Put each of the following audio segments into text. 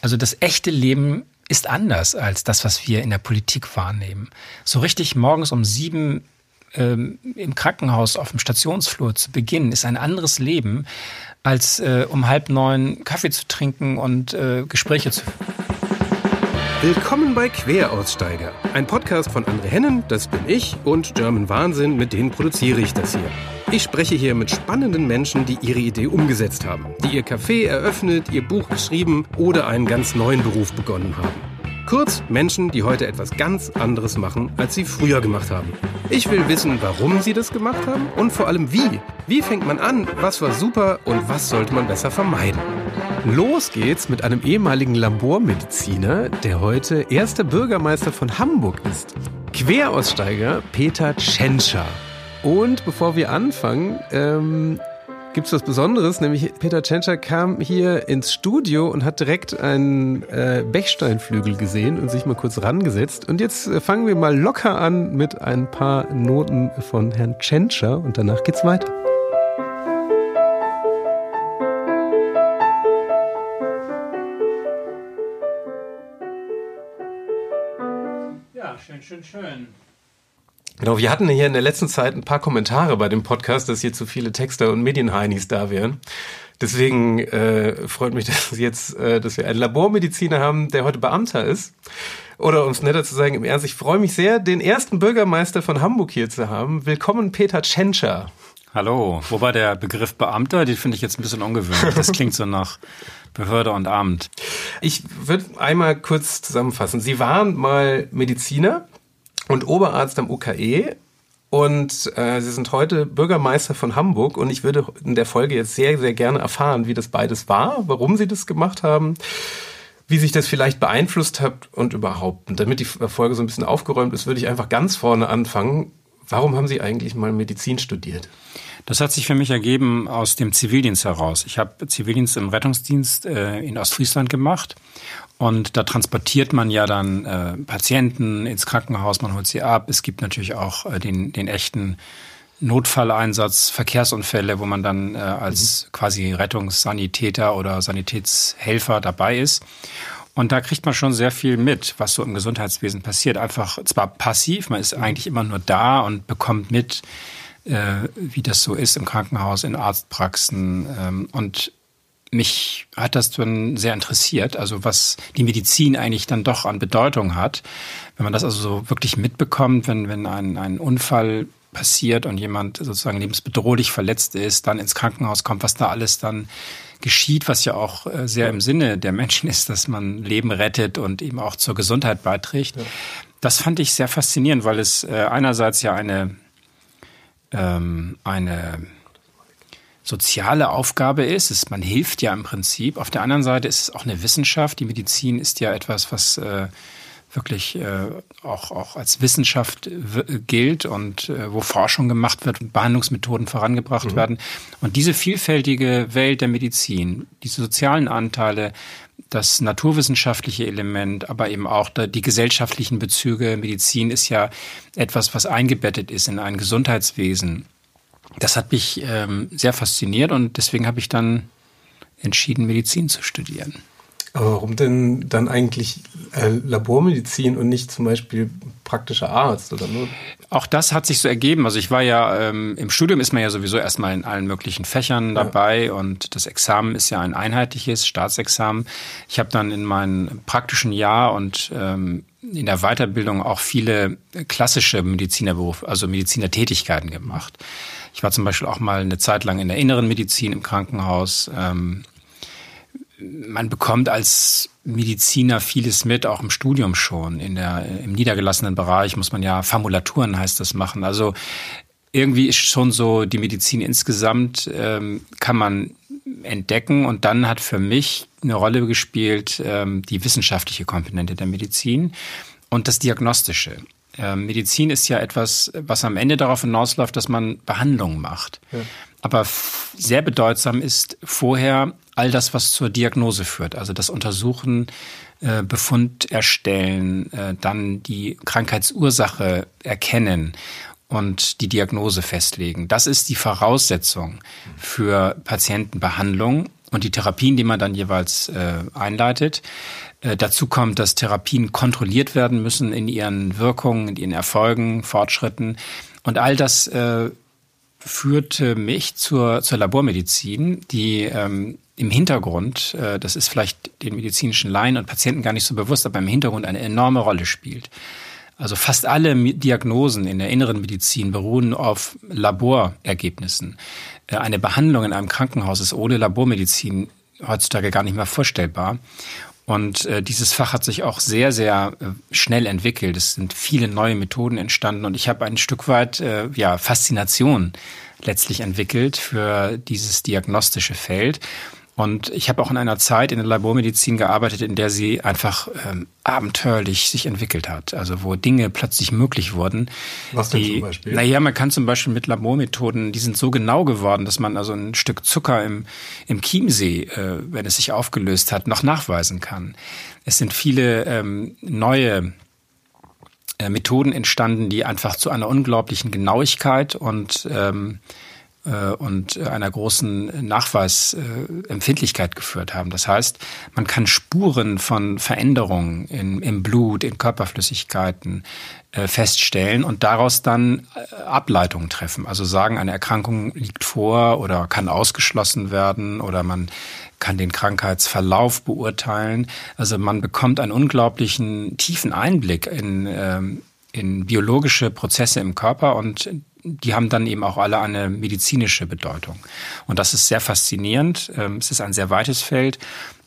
Also das echte Leben ist anders als das, was wir in der Politik wahrnehmen. So richtig morgens um sieben ähm, im Krankenhaus auf dem Stationsflur zu beginnen, ist ein anderes Leben, als äh, um halb neun Kaffee zu trinken und äh, Gespräche zu führen. Willkommen bei Queraussteiger, ein Podcast von André Hennen, das bin ich, und German Wahnsinn, mit denen produziere ich das hier. Ich spreche hier mit spannenden Menschen, die ihre Idee umgesetzt haben, die ihr Café eröffnet, ihr Buch geschrieben oder einen ganz neuen Beruf begonnen haben. Kurz Menschen, die heute etwas ganz anderes machen, als sie früher gemacht haben. Ich will wissen, warum sie das gemacht haben und vor allem wie. Wie fängt man an, was war super und was sollte man besser vermeiden. Los geht's mit einem ehemaligen Labormediziner, der heute erster Bürgermeister von Hamburg ist. Queraussteiger Peter Tschentscher. Und bevor wir anfangen, ähm, gibt es was Besonderes, nämlich Peter Tschentscher kam hier ins Studio und hat direkt einen äh, Bechsteinflügel gesehen und sich mal kurz rangesetzt. Und jetzt äh, fangen wir mal locker an mit ein paar Noten von Herrn Tschentscher und danach geht's weiter. Ja, schön, schön, schön. Genau, wir hatten hier in der letzten Zeit ein paar Kommentare bei dem Podcast, dass hier zu viele Texter und Medienheinis da wären. Deswegen äh, freut mich, dass jetzt, äh, dass wir einen Labormediziner haben, der heute Beamter ist. Oder um es netter zu sagen, im Ernst, ich freue mich sehr, den ersten Bürgermeister von Hamburg hier zu haben. Willkommen, Peter Tschentscher. Hallo. Wobei der Begriff Beamter, den finde ich jetzt ein bisschen ungewöhnlich. Das klingt so nach Behörde und Amt. Ich würde einmal kurz zusammenfassen. Sie waren mal Mediziner und Oberarzt am UKE. Und äh, Sie sind heute Bürgermeister von Hamburg und ich würde in der Folge jetzt sehr, sehr gerne erfahren, wie das beides war, warum Sie das gemacht haben, wie sich das vielleicht beeinflusst hat und überhaupt. Und damit die Folge so ein bisschen aufgeräumt ist, würde ich einfach ganz vorne anfangen. Warum haben Sie eigentlich mal Medizin studiert? Das hat sich für mich ergeben aus dem Zivildienst heraus. Ich habe Zivildienst im Rettungsdienst äh, in Ostfriesland gemacht und da transportiert man ja dann äh, Patienten ins Krankenhaus, man holt sie ab. Es gibt natürlich auch äh, den, den echten Notfalleinsatz, Verkehrsunfälle, wo man dann äh, als mhm. quasi Rettungssanitäter oder Sanitätshelfer dabei ist. Und da kriegt man schon sehr viel mit, was so im Gesundheitswesen passiert. Einfach zwar passiv, man ist eigentlich immer nur da und bekommt mit, äh, wie das so ist im Krankenhaus, in Arztpraxen. Ähm, und mich hat das dann sehr interessiert, also was die Medizin eigentlich dann doch an Bedeutung hat. Wenn man das also so wirklich mitbekommt, wenn, wenn ein, ein Unfall passiert und jemand sozusagen lebensbedrohlich verletzt ist, dann ins Krankenhaus kommt, was da alles dann geschieht, was ja auch äh, sehr im Sinne der Menschen ist, dass man Leben rettet und eben auch zur Gesundheit beiträgt. Ja. Das fand ich sehr faszinierend, weil es äh, einerseits ja eine, ähm, eine soziale Aufgabe ist. Es, man hilft ja im Prinzip. Auf der anderen Seite ist es auch eine Wissenschaft. Die Medizin ist ja etwas, was äh, wirklich äh, auch, auch als Wissenschaft gilt und äh, wo Forschung gemacht wird und Behandlungsmethoden vorangebracht mhm. werden. Und diese vielfältige Welt der Medizin, diese sozialen Anteile, das naturwissenschaftliche Element, aber eben auch die gesellschaftlichen Bezüge. Medizin ist ja etwas, was eingebettet ist in ein Gesundheitswesen das hat mich ähm, sehr fasziniert und deswegen habe ich dann entschieden, Medizin zu studieren. Aber warum denn dann eigentlich äh, Labormedizin und nicht zum Beispiel praktischer Arzt oder nur? Auch das hat sich so ergeben. Also ich war ja ähm, im Studium ist man ja sowieso erstmal in allen möglichen Fächern dabei ja. und das Examen ist ja ein einheitliches Staatsexamen. Ich habe dann in meinem praktischen Jahr und ähm, in der Weiterbildung auch viele klassische Medizinerberufe, also Medizinertätigkeiten gemacht. Ich war zum Beispiel auch mal eine Zeit lang in der inneren Medizin im Krankenhaus. Ähm, man bekommt als Mediziner vieles mit, auch im Studium schon. In der, Im niedergelassenen Bereich muss man ja Formulaturen heißt das machen. Also irgendwie ist schon so die Medizin insgesamt ähm, kann man entdecken und dann hat für mich eine Rolle gespielt ähm, die wissenschaftliche Komponente der Medizin und das Diagnostische. Ähm, Medizin ist ja etwas, was am Ende darauf hinausläuft, dass man Behandlungen macht. Ja. Aber sehr bedeutsam ist vorher all das, was zur Diagnose führt. Also das Untersuchen, äh, Befund erstellen, äh, dann die Krankheitsursache erkennen und die Diagnose festlegen. Das ist die Voraussetzung für Patientenbehandlung. und die Therapien, die man dann jeweils äh, einleitet. Äh, dazu kommt, dass Therapien kontrolliert werden müssen in ihren Wirkungen, in ihren Erfolgen, Fortschritten. Und all das äh, führte mich zur, zur Labormedizin, die ähm, im Hintergrund, äh, das ist vielleicht den medizinischen Laien und Patienten gar nicht so bewusst, aber im Hintergrund eine enorme Rolle spielt. Also fast alle Diagnosen in der inneren Medizin beruhen auf Laborergebnissen. Äh, eine Behandlung in einem Krankenhaus ist ohne Labormedizin heutzutage gar nicht mehr vorstellbar. Und äh, dieses Fach hat sich auch sehr, sehr äh, schnell entwickelt. Es sind viele neue Methoden entstanden und ich habe ein Stück weit äh, ja, Faszination letztlich entwickelt für dieses diagnostische Feld. Und ich habe auch in einer Zeit in der Labormedizin gearbeitet, in der sie einfach ähm, abenteuerlich sich entwickelt hat. Also wo Dinge plötzlich möglich wurden. Was denn die, zum Beispiel? Naja, man kann zum Beispiel mit Labormethoden, die sind so genau geworden, dass man also ein Stück Zucker im, im Chiemsee, äh, wenn es sich aufgelöst hat, noch nachweisen kann. Es sind viele ähm, neue äh, Methoden entstanden, die einfach zu einer unglaublichen Genauigkeit und ähm, äh, und einer großen Nachweisempfindlichkeit geführt haben. Das heißt, man kann Spuren von Veränderungen in, im Blut, in Körperflüssigkeiten äh, feststellen und daraus dann äh, Ableitungen treffen. Also sagen, eine Erkrankung liegt vor oder kann ausgeschlossen werden oder man kann den Krankheitsverlauf beurteilen. Also man bekommt einen unglaublichen tiefen Einblick in, ähm, in biologische Prozesse im Körper und die haben dann eben auch alle eine medizinische Bedeutung. Und das ist sehr faszinierend. Ähm, es ist ein sehr weites Feld.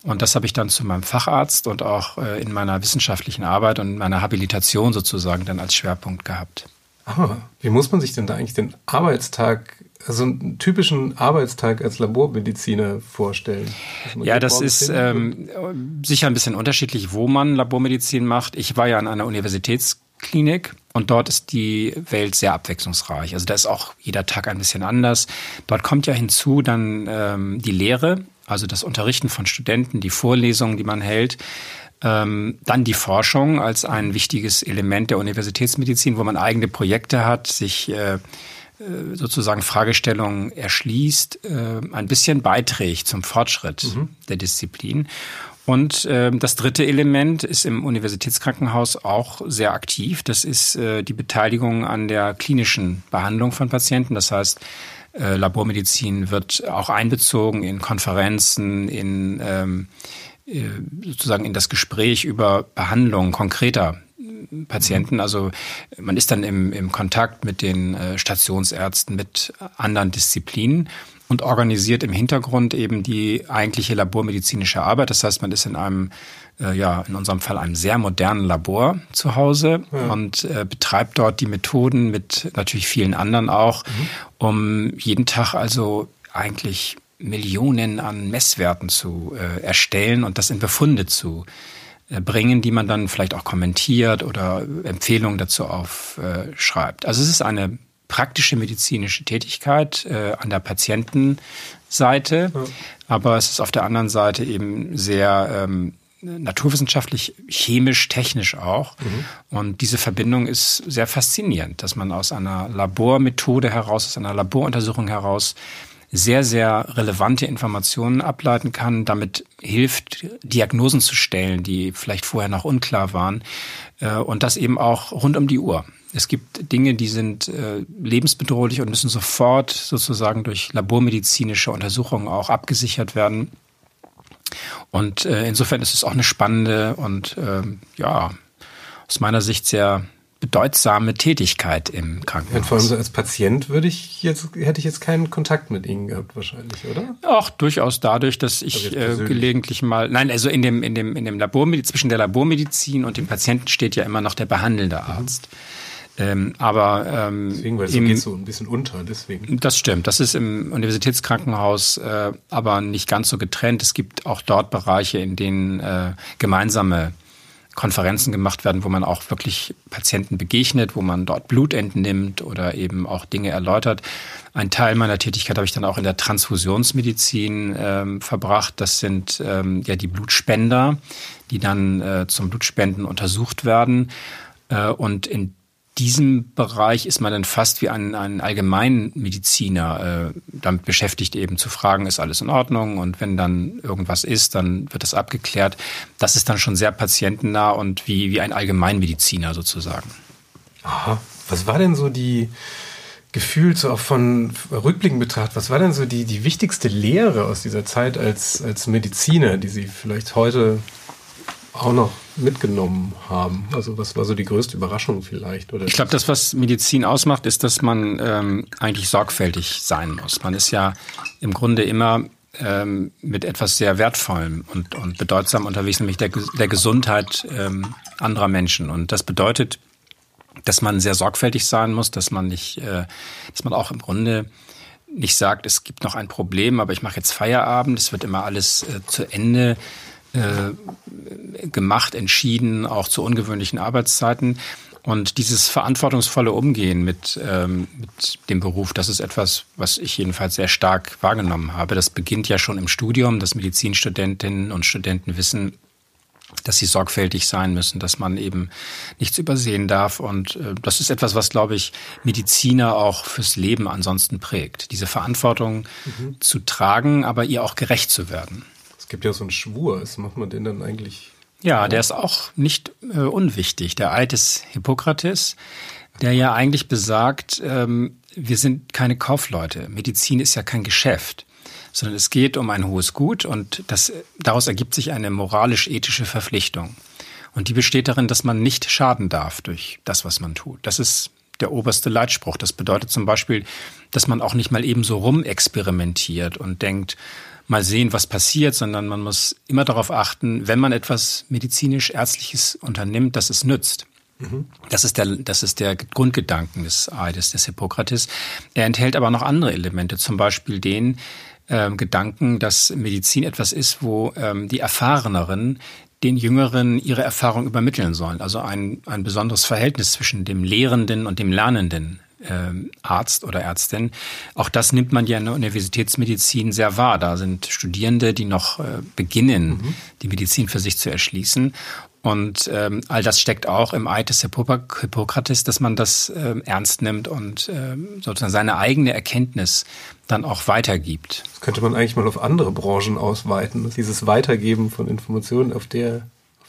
Und das habe ich dann zu meinem Facharzt und auch äh, in meiner wissenschaftlichen Arbeit und meiner Habilitation sozusagen dann als Schwerpunkt gehabt. Ah, wie muss man sich denn da eigentlich den Arbeitstag, also einen typischen Arbeitstag als Labormediziner vorstellen? Ja, das ist ähm, sicher ein bisschen unterschiedlich, wo man Labormedizin macht. Ich war ja an einer Universitäts Klinik und dort ist die Welt sehr abwechslungsreich. Also da ist auch jeder Tag ein bisschen anders. Dort kommt ja hinzu dann ähm, die Lehre, also das Unterrichten von Studenten, die Vorlesungen, die man hält. Ähm, dann die Forschung als ein wichtiges Element der Universitätsmedizin, wo man eigene Projekte hat, sich äh, äh sozusagen Fragestellungen erschließt, äh, ein bisschen beiträgt zum Fortschritt mhm. der Disziplin. Und äh, das dritte Element ist im Universitätskrankenhaus auch sehr aktiv. Das ist äh, die Beteiligung an der klinischen Behandlung von Patienten. Das heißt, äh, Labormedizin wird auch einbezogen in Konferenzen, in ähm, äh, sozusagen in das Gespräch über Behandlung konkreter Patienten. Also man ist dann im, im Kontakt mit den äh, Stationsärzten, mit anderen Disziplinen und organisiert im Hintergrund eben die eigentliche labormedizinische Arbeit. Das heißt, man ist in einem, äh, ja, in unserem Fall einem sehr modernen Labor zu Hause ja. und äh, betreibt dort die Methoden mit natürlich vielen anderen auch, mhm. um jeden Tag also eigentlich Millionen an Messwerten zu äh, erstellen und das in Befunde zu äh, bringen, die man dann vielleicht auch kommentiert oder Empfehlungen dazu aufschreibt. Also es ist eine praktische medizinische Tätigkeit äh, an der Patientenseite, ja. aber es ist auf der anderen Seite eben sehr ähm, naturwissenschaftlich, chemisch, technisch auch. Mhm. Und diese Verbindung ist sehr faszinierend, dass man aus einer Labormethode heraus, aus einer Laboruntersuchung heraus sehr, sehr relevante Informationen ableiten kann, damit hilft, Diagnosen zu stellen, die vielleicht vorher noch unklar waren. Äh, und das eben auch rund um die Uhr. Es gibt Dinge, die sind äh, lebensbedrohlich und müssen sofort sozusagen durch labormedizinische Untersuchungen auch abgesichert werden. Und äh, insofern ist es auch eine spannende und äh, ja, aus meiner Sicht sehr bedeutsame Tätigkeit im Krankenhaus. Ja, vor allem so als Patient würde ich jetzt, hätte ich jetzt keinen Kontakt mit Ihnen gehabt wahrscheinlich, oder? Auch durchaus dadurch, dass ich äh, gelegentlich mal, nein, also in dem, in dem, in dem Labormedizin, zwischen der Labormedizin und dem Patienten steht ja immer noch der behandelnde Arzt. Mhm. Ähm, aber ähm, deswegen, weil so geht so ein bisschen unter, deswegen. Das stimmt. Das ist im Universitätskrankenhaus äh, aber nicht ganz so getrennt. Es gibt auch dort Bereiche, in denen äh, gemeinsame Konferenzen gemacht werden, wo man auch wirklich Patienten begegnet, wo man dort Blut entnimmt oder eben auch Dinge erläutert. Ein Teil meiner Tätigkeit habe ich dann auch in der Transfusionsmedizin ähm, verbracht. Das sind ähm, ja die Blutspender, die dann äh, zum Blutspenden untersucht werden. Äh, und in diesem Bereich ist man dann fast wie ein, ein Allgemeinmediziner äh, damit beschäftigt, eben zu fragen, ist alles in Ordnung? Und wenn dann irgendwas ist, dann wird das abgeklärt. Das ist dann schon sehr patientennah und wie, wie ein Allgemeinmediziner sozusagen. Aha. Was war denn so die, gefühlt so auch von Rückblicken betrachtet, was war denn so die, die wichtigste Lehre aus dieser Zeit als, als Mediziner, die Sie vielleicht heute auch noch mitgenommen haben? Also was war so die größte Überraschung vielleicht? Oder ich glaube, das, was Medizin ausmacht, ist, dass man ähm, eigentlich sorgfältig sein muss. Man ist ja im Grunde immer ähm, mit etwas sehr Wertvollem und, und bedeutsam unterwegs, nämlich der, der Gesundheit ähm, anderer Menschen. Und das bedeutet, dass man sehr sorgfältig sein muss, dass man nicht, äh, dass man auch im Grunde nicht sagt, es gibt noch ein Problem, aber ich mache jetzt Feierabend, es wird immer alles äh, zu Ende äh, gemacht, entschieden, auch zu ungewöhnlichen Arbeitszeiten. Und dieses verantwortungsvolle Umgehen mit, ähm, mit dem Beruf, das ist etwas, was ich jedenfalls sehr stark wahrgenommen habe. Das beginnt ja schon im Studium, dass Medizinstudentinnen und Studenten wissen, dass sie sorgfältig sein müssen, dass man eben nichts übersehen darf. Und äh, das ist etwas, was, glaube ich, Mediziner auch fürs Leben ansonsten prägt. Diese Verantwortung mhm. zu tragen, aber ihr auch gerecht zu werden. Es gibt ja so einen Schwur. Was macht man den dann eigentlich? Ja, der ist auch nicht äh, unwichtig. Der Eid des Hippokrates, der ja eigentlich besagt, ähm, wir sind keine Kaufleute. Medizin ist ja kein Geschäft sondern es geht um ein hohes Gut und das, daraus ergibt sich eine moralisch-ethische Verpflichtung. Und die besteht darin, dass man nicht schaden darf durch das, was man tut. Das ist der oberste Leitspruch. Das bedeutet zum Beispiel, dass man auch nicht mal eben so rumexperimentiert und denkt, mal sehen, was passiert, sondern man muss immer darauf achten, wenn man etwas medizinisch-ärztliches unternimmt, dass es nützt. Mhm. Das ist der, das ist der Grundgedanken des Eides des Hippokrates. Er enthält aber noch andere Elemente, zum Beispiel den, ähm, Gedanken, dass Medizin etwas ist, wo ähm, die Erfahreneren den Jüngeren ihre Erfahrung übermitteln sollen. Also ein, ein besonderes Verhältnis zwischen dem Lehrenden und dem Lernenden ähm, Arzt oder Ärztin. Auch das nimmt man ja in der Universitätsmedizin sehr wahr. Da sind Studierende, die noch äh, beginnen, mhm. die Medizin für sich zu erschließen. Und ähm, all das steckt auch im Eid des Hippokrates, dass man das ähm, ernst nimmt und ähm, sozusagen seine eigene Erkenntnis dann auch weitergibt. Das könnte man eigentlich mal auf andere Branchen ausweiten, dieses Weitergeben von Informationen auf der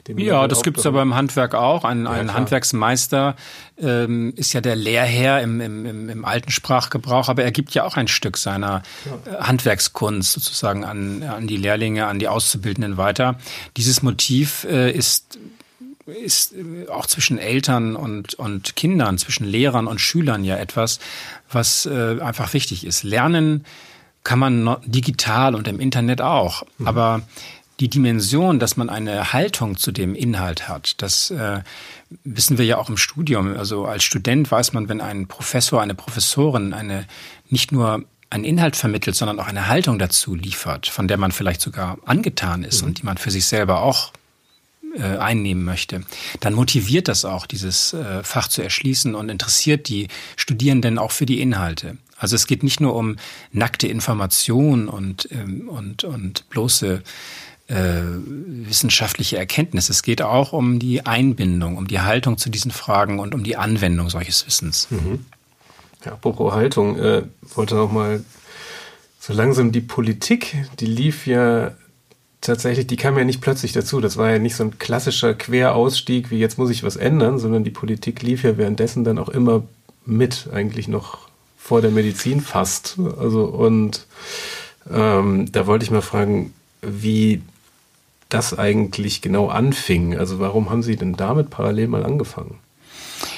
ja, das gibt's aber im Handwerk auch. Ein, ein ja, Handwerksmeister ähm, ist ja der Lehrherr im, im, im alten Sprachgebrauch, aber er gibt ja auch ein Stück seiner ja. Äh, Handwerkskunst sozusagen an, an die Lehrlinge, an die Auszubildenden weiter. Dieses Motiv äh, ist ist äh, auch zwischen Eltern und, und Kindern, zwischen Lehrern und Schülern ja etwas, was äh, einfach wichtig ist. Lernen kann man digital und im Internet auch, mhm. aber die Dimension, dass man eine Haltung zu dem Inhalt hat, das äh, wissen wir ja auch im Studium. Also als Student weiß man, wenn ein Professor, eine Professorin eine nicht nur einen Inhalt vermittelt, sondern auch eine Haltung dazu liefert, von der man vielleicht sogar angetan ist mhm. und die man für sich selber auch äh, einnehmen möchte, dann motiviert das auch, dieses äh, Fach zu erschließen und interessiert die Studierenden auch für die Inhalte. Also es geht nicht nur um nackte Information und, ähm, und, und bloße wissenschaftliche Erkenntnis. Es geht auch um die Einbindung, um die Haltung zu diesen Fragen und um die Anwendung solches Wissens. Mhm. Ja, apropos Haltung, äh, wollte noch mal so langsam die Politik, die lief ja tatsächlich, die kam ja nicht plötzlich dazu. Das war ja nicht so ein klassischer Querausstieg, wie jetzt muss ich was ändern, sondern die Politik lief ja währenddessen dann auch immer mit, eigentlich noch vor der Medizin fast. Also und ähm, da wollte ich mal fragen, wie das eigentlich genau anfing. Also warum haben Sie denn damit parallel mal angefangen?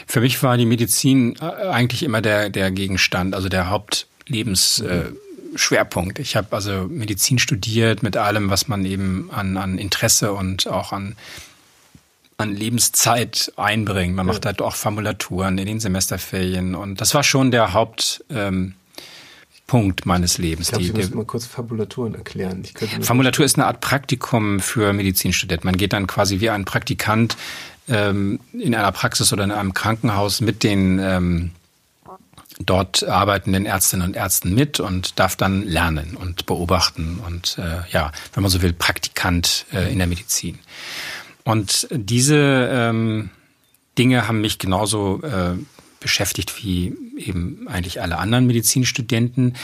Für mich war die Medizin äh, eigentlich immer der, der Gegenstand, also der Hauptlebensschwerpunkt. Äh, ich habe also Medizin studiert mit allem, was man eben an, an Interesse und auch an, an Lebenszeit einbringt. Man macht halt auch Formulaturen in den Semesterferien und das war schon der Haupt. Ähm, Punkt meines Lebens. Ich glaube, Sie müssen mal kurz Fabulaturen erklären. Formulatur ist eine Art Praktikum für Medizinstudenten. Man geht dann quasi wie ein Praktikant ähm, in einer Praxis oder in einem Krankenhaus mit den ähm, dort arbeitenden Ärztinnen und Ärzten mit und darf dann lernen und beobachten und äh, ja, wenn man so will, Praktikant äh, in der Medizin. Und diese ähm, Dinge haben mich genauso äh, beschäftigt wie eben eigentlich alle anderen Medizinstudenten.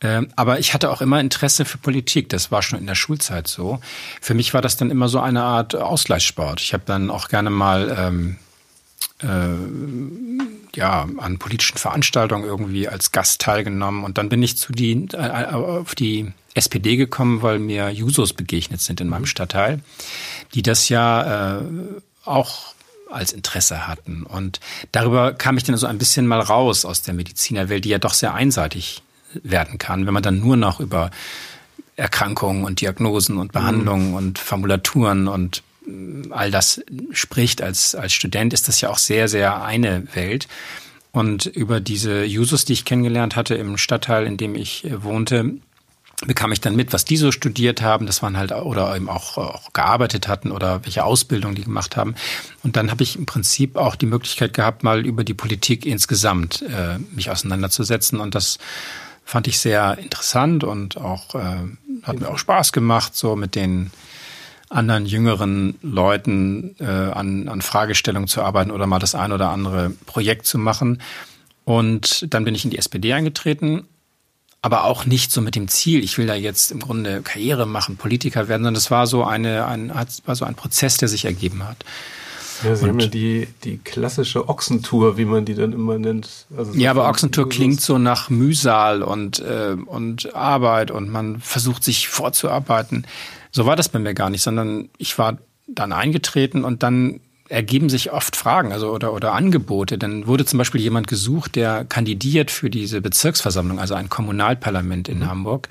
Ähm, aber ich hatte auch immer Interesse für Politik. Das war schon in der Schulzeit so. Für mich war das dann immer so eine Art Ausgleichssport. Ich habe dann auch gerne mal ähm, äh, ja an politischen Veranstaltungen irgendwie als Gast teilgenommen und dann bin ich zu die äh, auf die SPD gekommen, weil mir Jusos begegnet sind in meinem Stadtteil, die das ja äh, auch als Interesse hatten. Und darüber kam ich dann so ein bisschen mal raus aus der Medizinerwelt, die ja doch sehr einseitig werden kann, wenn man dann nur noch über Erkrankungen und Diagnosen und Behandlungen mhm. und Formulaturen und äh, all das spricht als, als Student, ist das ja auch sehr, sehr eine Welt. Und über diese Jusos, die ich kennengelernt hatte im Stadtteil, in dem ich äh, wohnte, bekam ich dann mit, was die so studiert haben, das waren halt oder eben auch, auch gearbeitet hatten oder welche Ausbildung die gemacht haben. Und dann habe ich im Prinzip auch die Möglichkeit gehabt, mal über die Politik insgesamt äh, mich auseinanderzusetzen. Und das fand ich sehr interessant und auch äh, hat mir auch Spaß gemacht, so mit den anderen jüngeren Leuten äh, an, an Fragestellungen zu arbeiten oder mal das ein oder andere Projekt zu machen. Und dann bin ich in die SPD eingetreten aber auch nicht so mit dem Ziel, ich will da jetzt im Grunde Karriere machen, Politiker werden, sondern es war so eine, ein, war so ein Prozess, der sich ergeben hat. Ja, Sie und, haben ja die, die klassische Ochsentour, wie man die dann immer nennt. Also so ja, aber Ochsentour klingt so nach Mühsal und, äh, und Arbeit und man versucht sich vorzuarbeiten. So war das bei mir gar nicht, sondern ich war dann eingetreten und dann ergeben sich oft Fragen, also oder oder Angebote. Dann wurde zum Beispiel jemand gesucht, der kandidiert für diese Bezirksversammlung, also ein Kommunalparlament in mhm. Hamburg.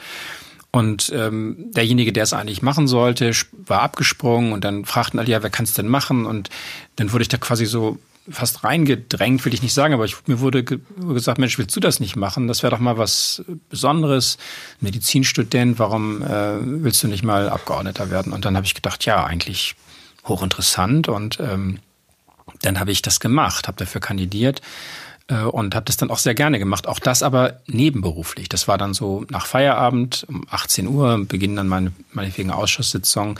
Und ähm, derjenige, der es eigentlich machen sollte, war abgesprungen und dann fragten alle, ja, wer kann es denn machen? Und dann wurde ich da quasi so fast reingedrängt, will ich nicht sagen, aber ich, mir wurde ge gesagt, Mensch, willst du das nicht machen? Das wäre doch mal was Besonderes. Medizinstudent, warum äh, willst du nicht mal Abgeordneter werden? Und dann habe ich gedacht, ja, eigentlich hochinteressant und ähm, dann habe ich das gemacht, habe dafür kandidiert äh, und habe das dann auch sehr gerne gemacht. Auch das aber nebenberuflich. Das war dann so nach Feierabend um 18 Uhr beginnen dann meine meinetwegen Ausschusssitzung.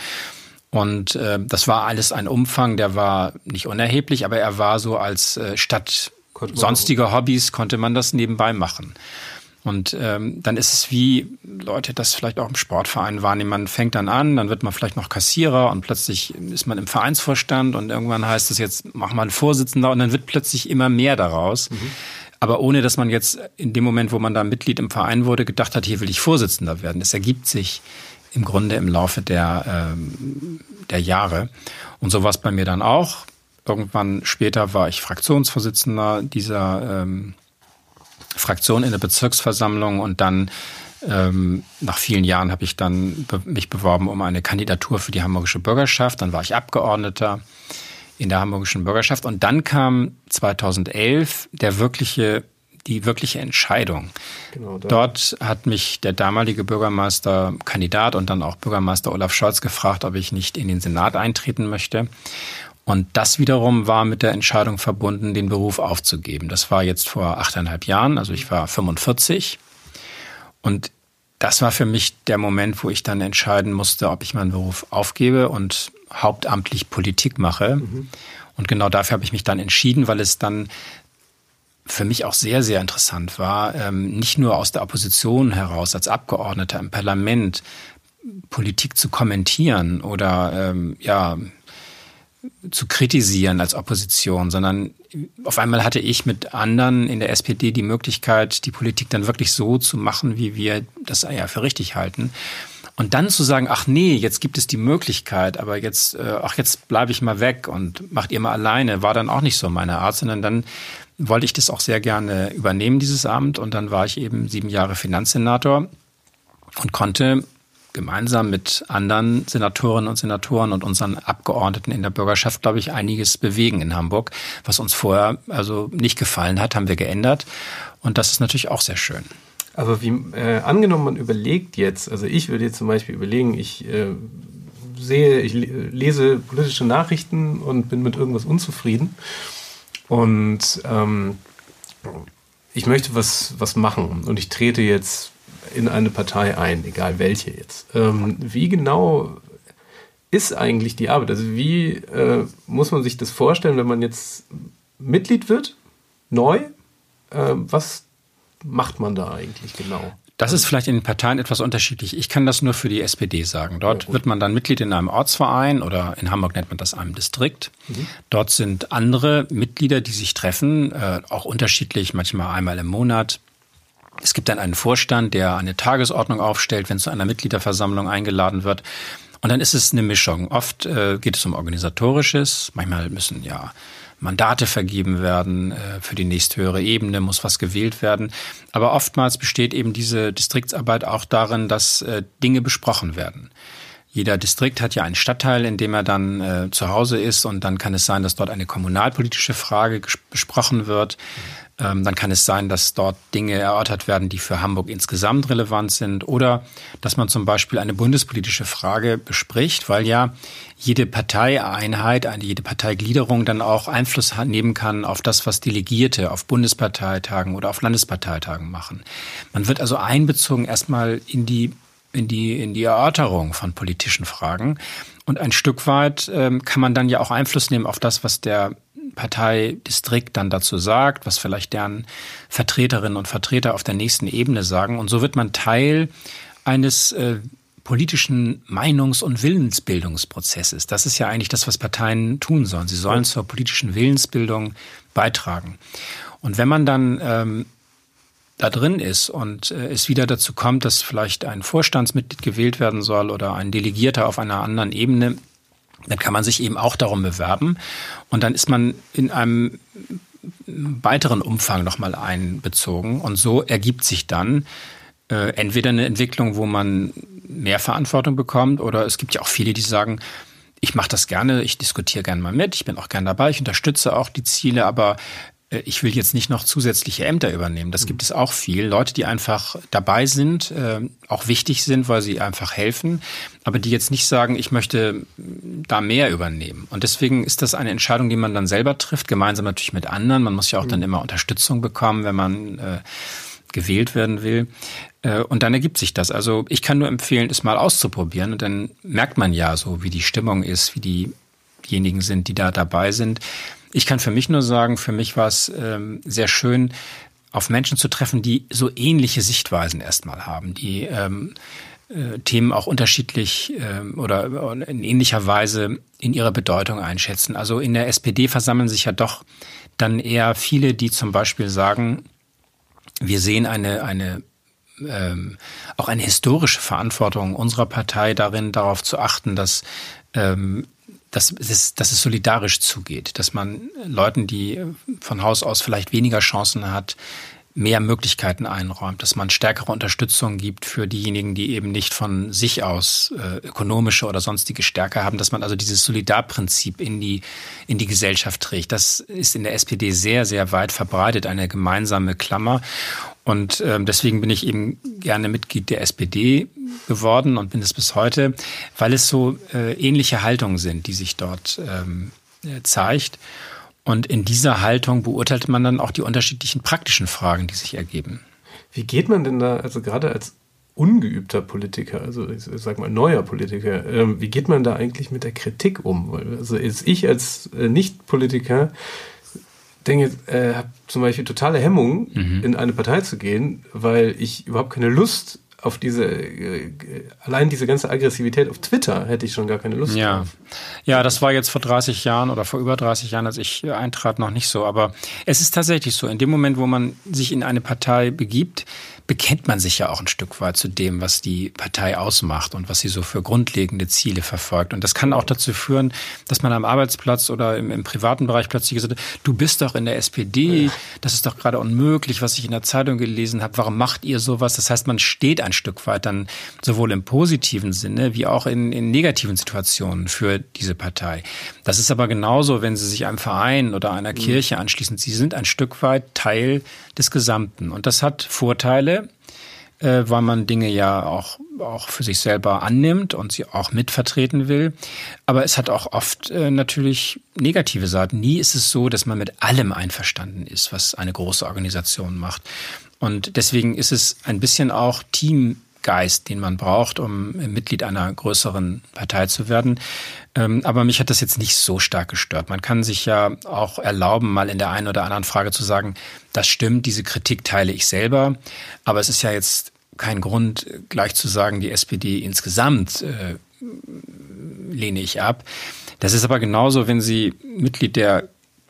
Und äh, das war alles ein Umfang, der war nicht unerheblich, aber er war so als äh, statt sonstiger Hobbys konnte man das nebenbei machen. Und ähm, dann ist es wie Leute das vielleicht auch im Sportverein wahrnehmen. Man fängt dann an, dann wird man vielleicht noch Kassierer und plötzlich ist man im Vereinsvorstand und irgendwann heißt es jetzt, mach mal einen Vorsitzender und dann wird plötzlich immer mehr daraus. Mhm. Aber ohne, dass man jetzt in dem Moment, wo man da Mitglied im Verein wurde, gedacht hat, hier will ich Vorsitzender werden. Das ergibt sich im Grunde im Laufe der, ähm, der Jahre. Und so war es bei mir dann auch. Irgendwann später war ich Fraktionsvorsitzender dieser ähm, Fraktion in der Bezirksversammlung und dann ähm, nach vielen Jahren habe ich dann be mich beworben um eine Kandidatur für die hamburgische Bürgerschaft. Dann war ich Abgeordneter in der hamburgischen Bürgerschaft und dann kam 2011 der wirkliche die wirkliche Entscheidung. Genau, Dort hat mich der damalige Bürgermeister Kandidat und dann auch Bürgermeister Olaf Scholz gefragt, ob ich nicht in den Senat eintreten möchte. Und das wiederum war mit der Entscheidung verbunden, den Beruf aufzugeben. Das war jetzt vor achteinhalb Jahren, also ich war 45. Und das war für mich der Moment, wo ich dann entscheiden musste, ob ich meinen Beruf aufgebe und hauptamtlich Politik mache. Mhm. Und genau dafür habe ich mich dann entschieden, weil es dann für mich auch sehr, sehr interessant war, ähm, nicht nur aus der Opposition heraus als Abgeordneter im Parlament Politik zu kommentieren oder ähm, ja zu kritisieren als Opposition, sondern auf einmal hatte ich mit anderen in der SPD die Möglichkeit, die Politik dann wirklich so zu machen, wie wir das ja für richtig halten. Und dann zu sagen, ach nee, jetzt gibt es die Möglichkeit, aber jetzt, äh, ach jetzt bleibe ich mal weg und macht ihr mal alleine, war dann auch nicht so meine Art, sondern dann wollte ich das auch sehr gerne übernehmen, dieses Amt. Und dann war ich eben sieben Jahre Finanzsenator und konnte gemeinsam mit anderen Senatorinnen und Senatoren und unseren Abgeordneten in der Bürgerschaft, glaube ich, einiges bewegen in Hamburg. Was uns vorher also nicht gefallen hat, haben wir geändert. Und das ist natürlich auch sehr schön. Aber wie äh, angenommen, man überlegt jetzt, also ich würde jetzt zum Beispiel überlegen, ich äh, sehe, ich lese politische Nachrichten und bin mit irgendwas unzufrieden. Und ähm, ich möchte was, was machen und ich trete jetzt in eine Partei ein, egal welche jetzt. Ähm, wie genau ist eigentlich die Arbeit? Also wie äh, muss man sich das vorstellen, wenn man jetzt Mitglied wird neu. Äh, was macht man da eigentlich genau? Das ist vielleicht in den Parteien etwas unterschiedlich. Ich kann das nur für die SPD sagen. Dort ja, wird man dann Mitglied in einem Ortsverein oder in Hamburg nennt man das einem Distrikt. Mhm. Dort sind andere Mitglieder, die sich treffen, äh, auch unterschiedlich, manchmal einmal im Monat. Es gibt dann einen Vorstand, der eine Tagesordnung aufstellt, wenn zu einer Mitgliederversammlung eingeladen wird. Und dann ist es eine Mischung. Oft äh, geht es um organisatorisches, manchmal müssen ja Mandate vergeben werden äh, für die nächsthöhere Ebene, muss was gewählt werden. Aber oftmals besteht eben diese Distriktsarbeit auch darin, dass äh, Dinge besprochen werden. Jeder Distrikt hat ja einen Stadtteil, in dem er dann äh, zu Hause ist und dann kann es sein, dass dort eine kommunalpolitische Frage besprochen wird. Ähm, dann kann es sein, dass dort Dinge erörtert werden, die für Hamburg insgesamt relevant sind oder dass man zum Beispiel eine bundespolitische Frage bespricht, weil ja jede Parteieinheit, jede Parteigliederung dann auch Einfluss nehmen kann auf das, was Delegierte auf Bundesparteitagen oder auf Landesparteitagen machen. Man wird also einbezogen erstmal in die in die, in die Erörterung von politischen Fragen. Und ein Stück weit ähm, kann man dann ja auch Einfluss nehmen auf das, was der Parteidistrikt dann dazu sagt, was vielleicht deren Vertreterinnen und Vertreter auf der nächsten Ebene sagen. Und so wird man Teil eines äh, politischen Meinungs- und Willensbildungsprozesses. Das ist ja eigentlich das, was Parteien tun sollen. Sie sollen zur politischen Willensbildung beitragen. Und wenn man dann ähm, da drin ist und äh, es wieder dazu kommt, dass vielleicht ein Vorstandsmitglied gewählt werden soll oder ein Delegierter auf einer anderen Ebene, dann kann man sich eben auch darum bewerben. Und dann ist man in einem weiteren Umfang nochmal einbezogen. Und so ergibt sich dann äh, entweder eine Entwicklung, wo man mehr Verantwortung bekommt oder es gibt ja auch viele, die sagen, ich mache das gerne, ich diskutiere gerne mal mit, ich bin auch gerne dabei, ich unterstütze auch die Ziele, aber ich will jetzt nicht noch zusätzliche Ämter übernehmen. Das gibt es auch viel. Leute, die einfach dabei sind, äh, auch wichtig sind, weil sie einfach helfen, aber die jetzt nicht sagen, ich möchte da mehr übernehmen. Und deswegen ist das eine Entscheidung, die man dann selber trifft, gemeinsam natürlich mit anderen. Man muss ja auch dann immer Unterstützung bekommen, wenn man äh, gewählt werden will. Und dann ergibt sich das. Also ich kann nur empfehlen, es mal auszuprobieren. Und dann merkt man ja so, wie die Stimmung ist, wie diejenigen sind, die da dabei sind. Ich kann für mich nur sagen, für mich war es ähm, sehr schön, auf Menschen zu treffen, die so ähnliche Sichtweisen erstmal haben, die ähm, äh, Themen auch unterschiedlich ähm, oder in ähnlicher Weise in ihrer Bedeutung einschätzen. Also in der SPD versammeln sich ja doch dann eher viele, die zum Beispiel sagen, wir sehen eine, eine ähm, auch eine historische Verantwortung unserer Partei darin, darauf zu achten, dass ähm, dass, es, dass es solidarisch zugeht, dass man Leuten, die von Haus aus vielleicht weniger Chancen hat, mehr Möglichkeiten einräumt, dass man stärkere Unterstützung gibt für diejenigen, die eben nicht von sich aus äh, ökonomische oder sonstige Stärke haben, dass man also dieses Solidarprinzip in die, in die Gesellschaft trägt. Das ist in der SPD sehr, sehr weit verbreitet, eine gemeinsame Klammer. Und ähm, deswegen bin ich eben gerne Mitglied der SPD geworden und bin es bis heute, weil es so äh, ähnliche Haltungen sind, die sich dort ähm, äh, zeigt. Und in dieser Haltung beurteilt man dann auch die unterschiedlichen praktischen Fragen, die sich ergeben. Wie geht man denn da, also gerade als ungeübter Politiker, also ich sag mal neuer Politiker, äh, wie geht man da eigentlich mit der Kritik um? Also ich als äh, Nicht-Politiker denke, äh, habe zum Beispiel totale Hemmung, mhm. in eine Partei zu gehen, weil ich überhaupt keine Lust auf diese, äh, allein diese ganze Aggressivität auf Twitter hätte ich schon gar keine Lust ja. drauf. Ja, das war jetzt vor 30 Jahren oder vor über 30 Jahren, als ich eintrat, noch nicht so. Aber es ist tatsächlich so, in dem Moment, wo man sich in eine Partei begibt, bekennt man sich ja auch ein Stück weit zu dem, was die Partei ausmacht und was sie so für grundlegende Ziele verfolgt. Und das kann auch dazu führen, dass man am Arbeitsplatz oder im, im privaten Bereich plötzlich gesagt hat, du bist doch in der SPD, das ist doch gerade unmöglich, was ich in der Zeitung gelesen habe, warum macht ihr sowas? Das heißt, man steht ein Stück weit dann sowohl im positiven Sinne wie auch in, in negativen Situationen für diese Partei. Das ist aber genauso, wenn Sie sich einem Verein oder einer mhm. Kirche anschließen. Sie sind ein Stück weit Teil des Gesamten. Und das hat Vorteile, äh, weil man Dinge ja auch, auch für sich selber annimmt und sie auch mitvertreten will. Aber es hat auch oft äh, natürlich negative Seiten. Nie ist es so, dass man mit allem einverstanden ist, was eine große Organisation macht. Und deswegen ist es ein bisschen auch Team Geist, den man braucht, um Mitglied einer größeren Partei zu werden. Ähm, aber mich hat das jetzt nicht so stark gestört. Man kann sich ja auch erlauben, mal in der einen oder anderen Frage zu sagen, das stimmt, diese Kritik teile ich selber. Aber es ist ja jetzt kein Grund, gleich zu sagen, die SPD insgesamt äh, lehne ich ab. Das ist aber genauso, wenn Sie Mitglied der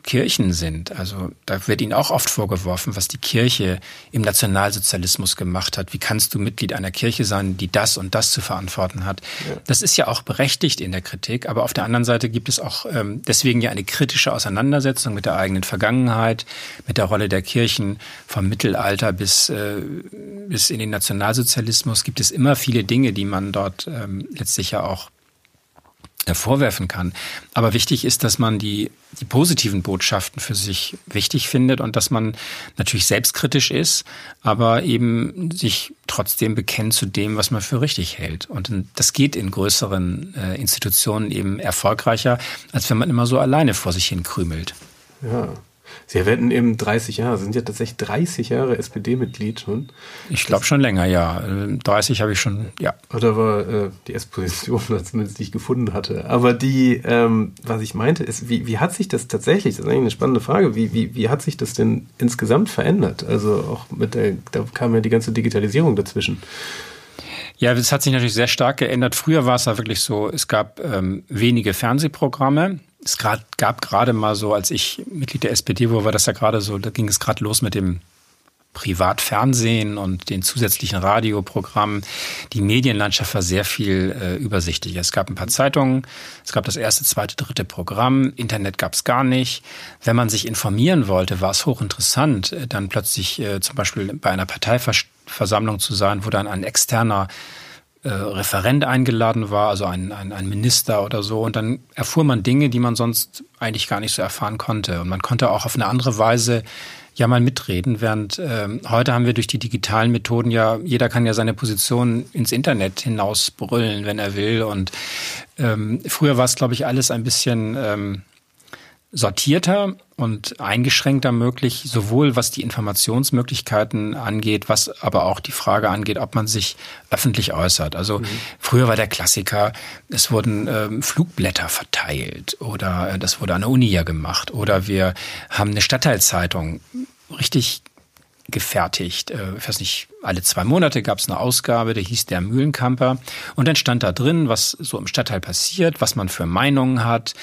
Kirchen sind. Also da wird ihnen auch oft vorgeworfen, was die Kirche im Nationalsozialismus gemacht hat. Wie kannst du Mitglied einer Kirche sein, die das und das zu verantworten hat? Ja. Das ist ja auch berechtigt in der Kritik, aber auf der anderen Seite gibt es auch ähm, deswegen ja eine kritische Auseinandersetzung mit der eigenen Vergangenheit, mit der Rolle der Kirchen vom Mittelalter bis, äh, bis in den Nationalsozialismus. Gibt es immer viele Dinge, die man dort ähm, letztlich ja auch vorwerfen kann. Aber wichtig ist, dass man die, die positiven Botschaften für sich wichtig findet und dass man natürlich selbstkritisch ist, aber eben sich trotzdem bekennt zu dem, was man für richtig hält. Und das geht in größeren äh, Institutionen eben erfolgreicher, als wenn man immer so alleine vor sich hin krümelt. Ja, Sie werden eben 30 Jahre, sind ja tatsächlich 30 Jahre SPD-Mitglied schon. Ich glaube schon länger, ja. 30 habe ich schon, ja. Oder war äh, die S-Position, zumindest die ich gefunden hatte. Aber die, ähm, was ich meinte, ist, wie, wie hat sich das tatsächlich, das ist eigentlich eine spannende Frage, wie, wie, wie hat sich das denn insgesamt verändert? Also auch mit der, da kam ja die ganze Digitalisierung dazwischen. Ja, das hat sich natürlich sehr stark geändert. Früher war es ja wirklich so, es gab ähm, wenige Fernsehprogramme es grad, gab gerade mal so, als ich Mitglied der SPD war, war das ja gerade so, da ging es gerade los mit dem Privatfernsehen und den zusätzlichen Radioprogrammen. Die Medienlandschaft war sehr viel äh, übersichtlicher. Es gab ein paar Zeitungen, es gab das erste, zweite, dritte Programm, Internet gab es gar nicht. Wenn man sich informieren wollte, war es hochinteressant, äh, dann plötzlich äh, zum Beispiel bei einer Parteiversammlung zu sein, wo dann ein externer äh, Referent eingeladen war, also ein, ein, ein Minister oder so. Und dann erfuhr man Dinge, die man sonst eigentlich gar nicht so erfahren konnte. Und man konnte auch auf eine andere Weise ja mal mitreden, während äh, heute haben wir durch die digitalen Methoden ja, jeder kann ja seine Position ins Internet hinausbrüllen, wenn er will. Und ähm, früher war es, glaube ich, alles ein bisschen ähm, sortierter und eingeschränkter möglich, sowohl was die Informationsmöglichkeiten angeht, was aber auch die Frage angeht, ob man sich öffentlich äußert. Also mhm. früher war der Klassiker, es wurden ähm, Flugblätter verteilt oder äh, das wurde an der Uni ja gemacht oder wir haben eine Stadtteilzeitung richtig gefertigt. Äh, ich weiß nicht, alle zwei Monate gab es eine Ausgabe, der hieß der Mühlenkamper. Und dann stand da drin, was so im Stadtteil passiert, was man für Meinungen hat,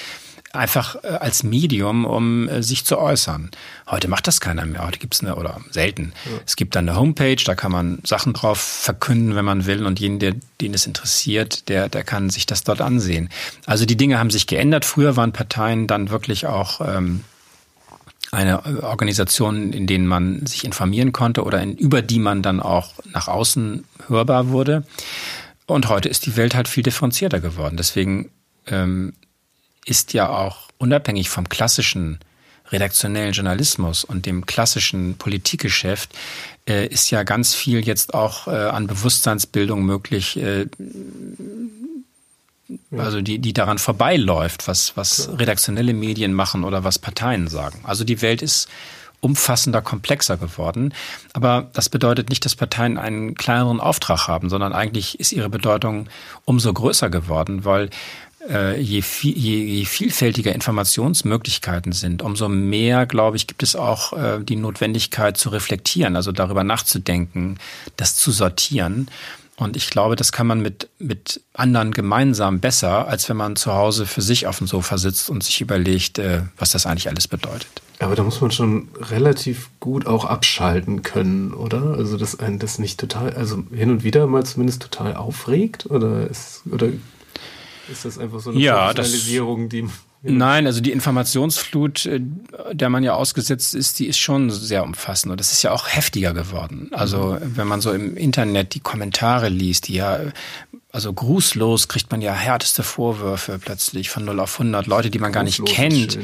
einfach äh, als Medium, um äh, sich zu äußern. Heute macht das keiner mehr. Heute gibt's eine, oder selten. Ja. Es gibt dann eine Homepage, da kann man Sachen drauf verkünden, wenn man will. Und jeden, der, den es interessiert, der, der kann sich das dort ansehen. Also die Dinge haben sich geändert. Früher waren Parteien dann wirklich auch ähm, eine Organisation, in denen man sich informieren konnte oder in, über die man dann auch nach außen hörbar wurde. Und heute ist die Welt halt viel differenzierter geworden. Deswegen ähm, ist ja auch unabhängig vom klassischen redaktionellen Journalismus und dem klassischen Politikgeschäft äh, ist ja ganz viel jetzt auch äh, an Bewusstseinsbildung möglich, äh, also die, die daran vorbeiläuft, was, was redaktionelle Medien machen oder was Parteien sagen. Also die Welt ist umfassender, komplexer geworden. Aber das bedeutet nicht, dass Parteien einen kleineren Auftrag haben, sondern eigentlich ist ihre Bedeutung umso größer geworden, weil je, viel, je, je vielfältiger Informationsmöglichkeiten sind, umso mehr, glaube ich, gibt es auch äh, die Notwendigkeit zu reflektieren, also darüber nachzudenken, das zu sortieren. Und ich glaube, das kann man mit, mit anderen gemeinsam besser, als wenn man zu Hause für sich auf dem Sofa sitzt und sich überlegt, äh, was das eigentlich alles bedeutet. Aber da muss man schon relativ gut auch abschalten können, oder? Also, dass einen das nicht total, also hin und wieder mal zumindest total aufregt? Oder, ist, oder ist das einfach so eine ja, Professionalisierung, die Nein, also die Informationsflut, äh, der man ja ausgesetzt ist, die ist schon sehr umfassend. Und das ist ja auch heftiger geworden. Also wenn man so im Internet die Kommentare liest, die ja, also grußlos kriegt man ja härteste Vorwürfe plötzlich von 0 auf 100. Leute, die man gar nicht kennt,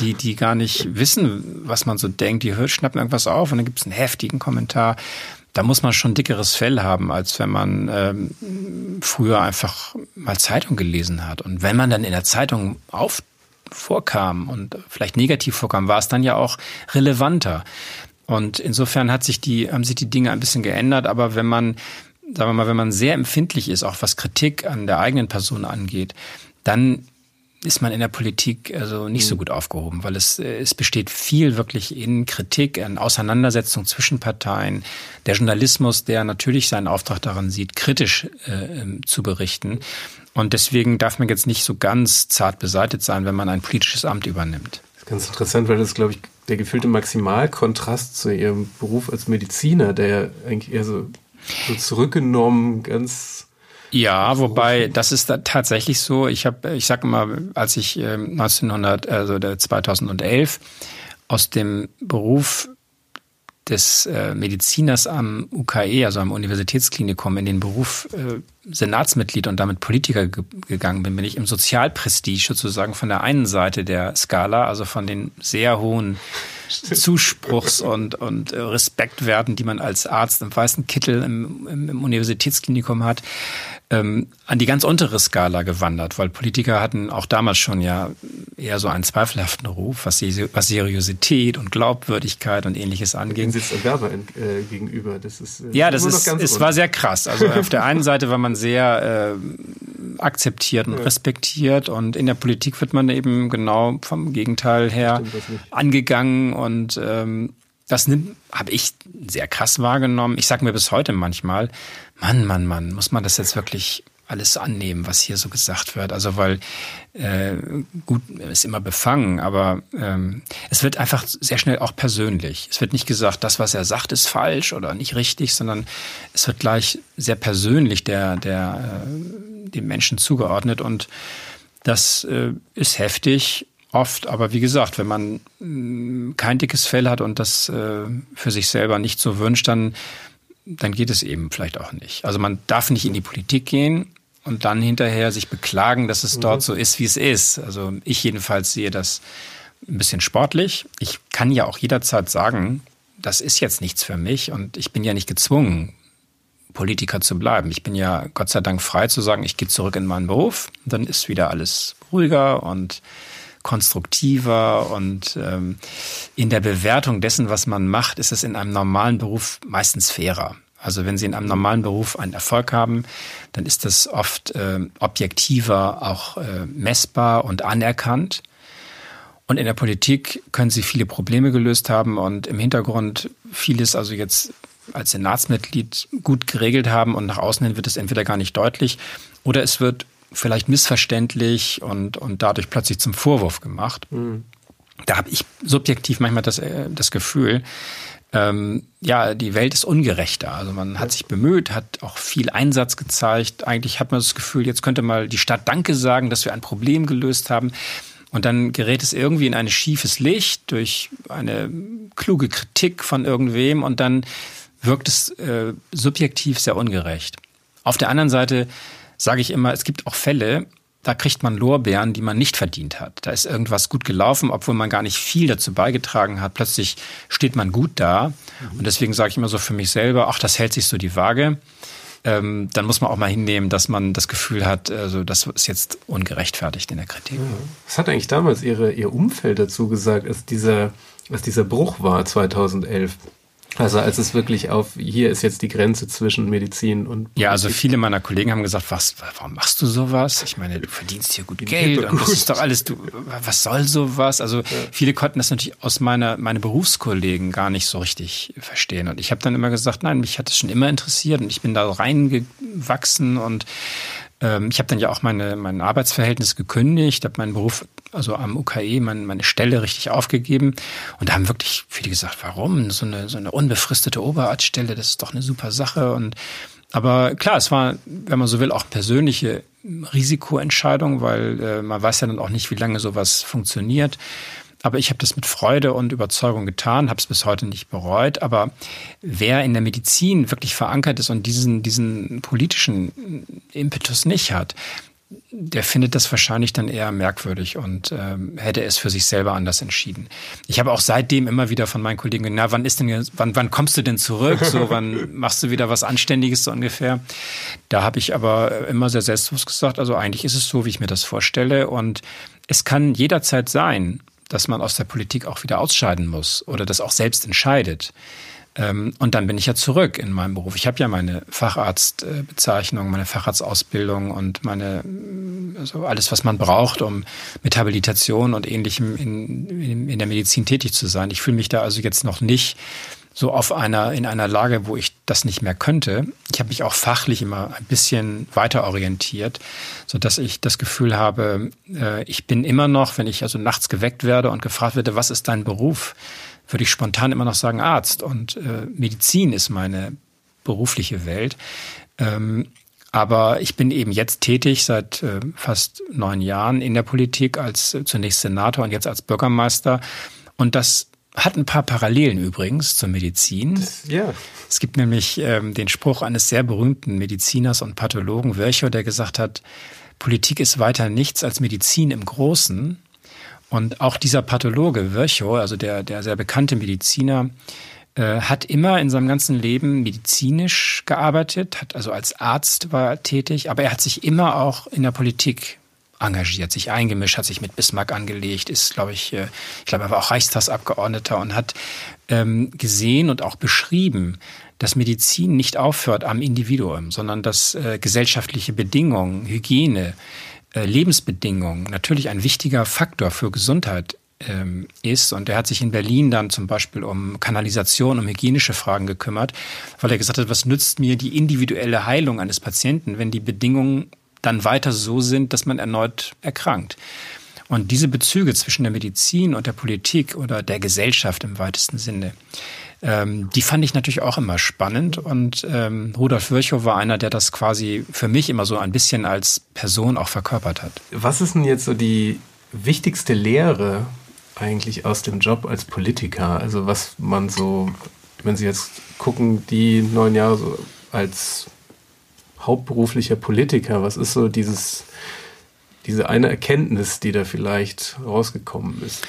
die, die gar nicht wissen, was man so denkt, die hört, schnappen irgendwas auf und dann gibt es einen heftigen Kommentar da muss man schon dickeres Fell haben, als wenn man ähm, früher einfach mal Zeitung gelesen hat. Und wenn man dann in der Zeitung auf vorkam und vielleicht negativ vorkam, war es dann ja auch relevanter. Und insofern hat sich die, haben sich die Dinge ein bisschen geändert. Aber wenn man sagen wir mal, wenn man sehr empfindlich ist, auch was Kritik an der eigenen Person angeht, dann ist man in der Politik also nicht so mhm. gut aufgehoben, weil es, äh, es besteht viel wirklich in Kritik, in Auseinandersetzung zwischen Parteien. Der Journalismus, der natürlich seinen Auftrag daran sieht, kritisch äh, ähm, zu berichten. Und deswegen darf man jetzt nicht so ganz zart beseitigt sein, wenn man ein politisches Amt übernimmt. Das ist ganz interessant, weil das, glaube ich, der gefühlte Maximalkontrast zu Ihrem Beruf als Mediziner, der eigentlich eher so, so zurückgenommen, ganz ja, wobei das ist da tatsächlich so. Ich habe, ich sage immer, als ich 1900, ähm, also 2011 aus dem Beruf des äh, Mediziners am UKE, also am Universitätsklinikum, in den Beruf äh, Senatsmitglied und damit Politiker ge gegangen bin, bin ich im Sozialprestige sozusagen von der einen Seite der Skala, also von den sehr hohen Zuspruchs- und, und äh, Respektwerten, die man als Arzt im weißen Kittel im, im, im Universitätsklinikum hat, ähm, an die ganz untere Skala gewandert, weil Politiker hatten auch damals schon ja eher so einen zweifelhaften Ruf, was, was Seriosität und Glaubwürdigkeit und ähnliches anging. sitzt ein Werber äh, gegenüber. Das ist, äh, ja, das ist, es war sehr krass. Also auf der einen Seite war man sehr äh, akzeptiert und ja. respektiert und in der Politik wird man eben genau vom Gegenteil her angegangen und ähm, das habe ich sehr krass wahrgenommen. Ich sage mir bis heute manchmal, Mann, Mann, Mann, muss man das jetzt wirklich alles annehmen, was hier so gesagt wird. Also weil äh, gut ist immer befangen, aber ähm, es wird einfach sehr schnell auch persönlich. Es wird nicht gesagt, das, was er sagt, ist falsch oder nicht richtig, sondern es wird gleich sehr persönlich der der äh, dem Menschen zugeordnet und das äh, ist heftig oft. Aber wie gesagt, wenn man mh, kein dickes Fell hat und das äh, für sich selber nicht so wünscht, dann dann geht es eben vielleicht auch nicht. Also man darf nicht in die Politik gehen und dann hinterher sich beklagen, dass es mhm. dort so ist, wie es ist. Also ich jedenfalls sehe das ein bisschen sportlich. Ich kann ja auch jederzeit sagen, das ist jetzt nichts für mich und ich bin ja nicht gezwungen, Politiker zu bleiben. Ich bin ja Gott sei Dank frei zu sagen, ich gehe zurück in meinen Beruf. Dann ist wieder alles ruhiger und konstruktiver und ähm, in der Bewertung dessen, was man macht, ist es in einem normalen Beruf meistens fairer. Also wenn Sie in einem normalen Beruf einen Erfolg haben, dann ist das oft äh, objektiver, auch äh, messbar und anerkannt. Und in der Politik können Sie viele Probleme gelöst haben und im Hintergrund vieles also jetzt als Senatsmitglied gut geregelt haben und nach außen hin wird es entweder gar nicht deutlich oder es wird vielleicht missverständlich und, und dadurch plötzlich zum Vorwurf gemacht. Mhm. Da habe ich subjektiv manchmal das, äh, das Gefühl, ähm, ja, die Welt ist ungerechter. Also man hat sich bemüht, hat auch viel Einsatz gezeigt. Eigentlich hat man das Gefühl, jetzt könnte mal die Stadt Danke sagen, dass wir ein Problem gelöst haben. Und dann gerät es irgendwie in ein schiefes Licht durch eine kluge Kritik von irgendwem und dann wirkt es äh, subjektiv sehr ungerecht. Auf der anderen Seite sage ich immer, es gibt auch Fälle, da kriegt man Lorbeeren, die man nicht verdient hat. Da ist irgendwas gut gelaufen, obwohl man gar nicht viel dazu beigetragen hat. Plötzlich steht man gut da. Mhm. Und deswegen sage ich immer so für mich selber, ach, das hält sich so die Waage. Ähm, dann muss man auch mal hinnehmen, dass man das Gefühl hat, also das ist jetzt ungerechtfertigt in der Kritik. Was hat eigentlich damals Ihre, Ihr Umfeld dazu gesagt, als dieser, als dieser Bruch war 2011? Also als es wirklich auf, hier ist jetzt die Grenze zwischen Medizin und Politik. Ja, also viele meiner Kollegen haben gesagt, was, warum machst du sowas? Ich meine, du verdienst hier gut Geld und gut. das ist doch alles, du, was soll sowas? Also ja. viele konnten das natürlich aus meiner, meine Berufskollegen gar nicht so richtig verstehen. Und ich habe dann immer gesagt, nein, mich hat es schon immer interessiert und ich bin da reingewachsen und ähm, ich habe dann ja auch meine, mein Arbeitsverhältnis gekündigt, habe meinen Beruf, also am UKE, mein, meine Stelle richtig aufgegeben. Und da haben wirklich viele gesagt, warum? So eine, so eine unbefristete Oberarztstelle, das ist doch eine super Sache. Und aber klar, es war, wenn man so will, auch persönliche Risikoentscheidung, weil äh, man weiß ja dann auch nicht, wie lange sowas funktioniert. Aber ich habe das mit Freude und Überzeugung getan, habe es bis heute nicht bereut. Aber wer in der Medizin wirklich verankert ist und diesen, diesen politischen Impetus nicht hat, der findet das wahrscheinlich dann eher merkwürdig und ähm, hätte es für sich selber anders entschieden. Ich habe auch seitdem immer wieder von meinen Kollegen, na, wann ist denn, wann, wann kommst du denn zurück? So, wann machst du wieder was Anständiges so ungefähr? Da habe ich aber immer sehr selbstbewusst gesagt, also eigentlich ist es so, wie ich mir das vorstelle und es kann jederzeit sein, dass man aus der Politik auch wieder ausscheiden muss oder das auch selbst entscheidet. Ähm, und dann bin ich ja zurück in meinem Beruf. Ich habe ja meine Facharztbezeichnung, meine Facharztausbildung und meine, also alles, was man braucht, um mit Habilitation und ähnlichem in, in, in der Medizin tätig zu sein. Ich fühle mich da also jetzt noch nicht so auf einer, in einer Lage, wo ich das nicht mehr könnte. Ich habe mich auch fachlich immer ein bisschen weiter orientiert, so dass ich das Gefühl habe, äh, ich bin immer noch, wenn ich also nachts geweckt werde und gefragt werde, was ist dein Beruf? Würde ich spontan immer noch sagen Arzt. Und äh, Medizin ist meine berufliche Welt. Ähm, aber ich bin eben jetzt tätig seit äh, fast neun Jahren in der Politik als äh, zunächst Senator und jetzt als Bürgermeister. Und das hat ein paar Parallelen übrigens zur Medizin. Ja. Es gibt nämlich ähm, den Spruch eines sehr berühmten Mediziners und Pathologen Virchow, der gesagt hat, Politik ist weiter nichts als Medizin im Großen. Und auch dieser Pathologe Virchow, also der, der sehr bekannte Mediziner, äh, hat immer in seinem ganzen Leben medizinisch gearbeitet, hat also als Arzt war tätig, aber er hat sich immer auch in der Politik engagiert, sich eingemischt, hat sich mit Bismarck angelegt, ist, glaube ich, äh, ich glaube, er war auch Reichstagsabgeordneter und hat ähm, gesehen und auch beschrieben, dass Medizin nicht aufhört am Individuum, sondern dass äh, gesellschaftliche Bedingungen, Hygiene, Lebensbedingungen natürlich ein wichtiger Faktor für Gesundheit ähm, ist. Und er hat sich in Berlin dann zum Beispiel um Kanalisation, um hygienische Fragen gekümmert, weil er gesagt hat, was nützt mir die individuelle Heilung eines Patienten, wenn die Bedingungen dann weiter so sind, dass man erneut erkrankt. Und diese Bezüge zwischen der Medizin und der Politik oder der Gesellschaft im weitesten Sinne, ähm, die fand ich natürlich auch immer spannend. Und ähm, Rudolf Virchow war einer, der das quasi für mich immer so ein bisschen als Person auch verkörpert hat. Was ist denn jetzt so die wichtigste Lehre eigentlich aus dem Job als Politiker? Also was man so, wenn Sie jetzt gucken, die neun Jahre so als hauptberuflicher Politiker, was ist so dieses, diese eine Erkenntnis, die da vielleicht rausgekommen ist?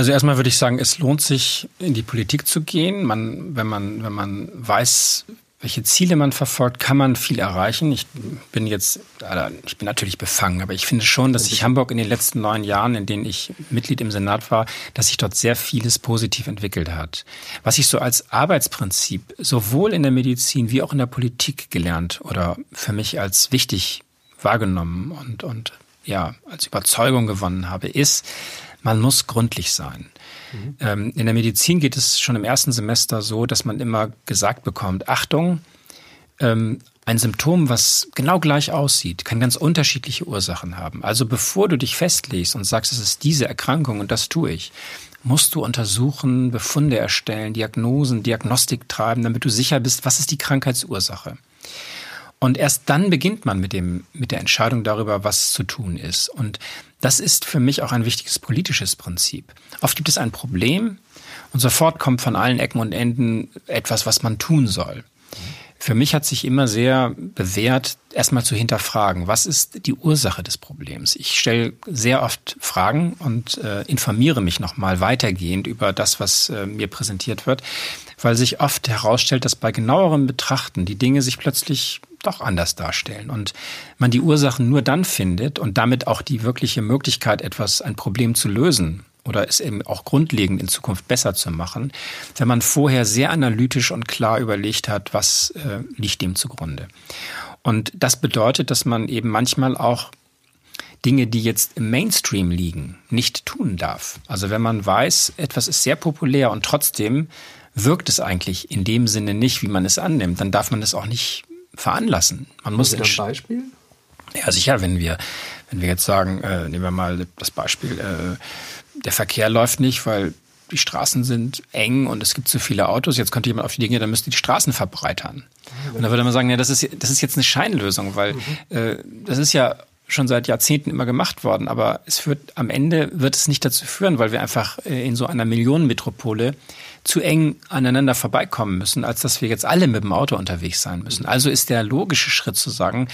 Also erstmal würde ich sagen, es lohnt sich, in die Politik zu gehen. Man, wenn man, wenn man weiß, welche Ziele man verfolgt, kann man viel erreichen. Ich bin jetzt, ich bin natürlich befangen, aber ich finde schon, dass sich Hamburg in den letzten neun Jahren, in denen ich Mitglied im Senat war, dass sich dort sehr vieles positiv entwickelt hat. Was ich so als Arbeitsprinzip sowohl in der Medizin wie auch in der Politik gelernt oder für mich als wichtig wahrgenommen und, und ja, als Überzeugung gewonnen habe, ist, man muss gründlich sein. Mhm. Ähm, in der Medizin geht es schon im ersten Semester so, dass man immer gesagt bekommt, Achtung, ähm, ein Symptom, was genau gleich aussieht, kann ganz unterschiedliche Ursachen haben. Also bevor du dich festlegst und sagst, es ist diese Erkrankung und das tue ich, musst du untersuchen, Befunde erstellen, Diagnosen, Diagnostik treiben, damit du sicher bist, was ist die Krankheitsursache. Und erst dann beginnt man mit dem, mit der Entscheidung darüber, was zu tun ist. Und das ist für mich auch ein wichtiges politisches Prinzip. Oft gibt es ein Problem und sofort kommt von allen Ecken und Enden etwas, was man tun soll. Für mich hat sich immer sehr bewährt, erstmal zu hinterfragen, was ist die Ursache des Problems? Ich stelle sehr oft Fragen und äh, informiere mich nochmal weitergehend über das, was äh, mir präsentiert wird, weil sich oft herausstellt, dass bei genauerem Betrachten die Dinge sich plötzlich doch anders darstellen und man die Ursachen nur dann findet und damit auch die wirkliche Möglichkeit, etwas, ein Problem zu lösen oder es eben auch grundlegend in Zukunft besser zu machen, wenn man vorher sehr analytisch und klar überlegt hat, was äh, liegt dem zugrunde. Und das bedeutet, dass man eben manchmal auch Dinge, die jetzt im Mainstream liegen, nicht tun darf. Also wenn man weiß, etwas ist sehr populär und trotzdem wirkt es eigentlich in dem Sinne nicht, wie man es annimmt, dann darf man es auch nicht veranlassen. Man muss ein Beispiel? Ja, sicher, wenn wir, wenn wir jetzt sagen, äh, nehmen wir mal das Beispiel, äh, der Verkehr läuft nicht, weil die Straßen sind eng und es gibt zu viele Autos. Jetzt könnte jemand auf die Dinge, dann müsste die Straßen verbreitern. Und da würde man sagen, ja, das ist, das ist jetzt eine Scheinlösung, weil mhm. äh, das ist ja schon seit Jahrzehnten immer gemacht worden, aber es wird am Ende wird es nicht dazu führen, weil wir einfach äh, in so einer Millionenmetropole zu eng aneinander vorbeikommen müssen, als dass wir jetzt alle mit dem Auto unterwegs sein müssen. Also ist der logische Schritt zu sagen,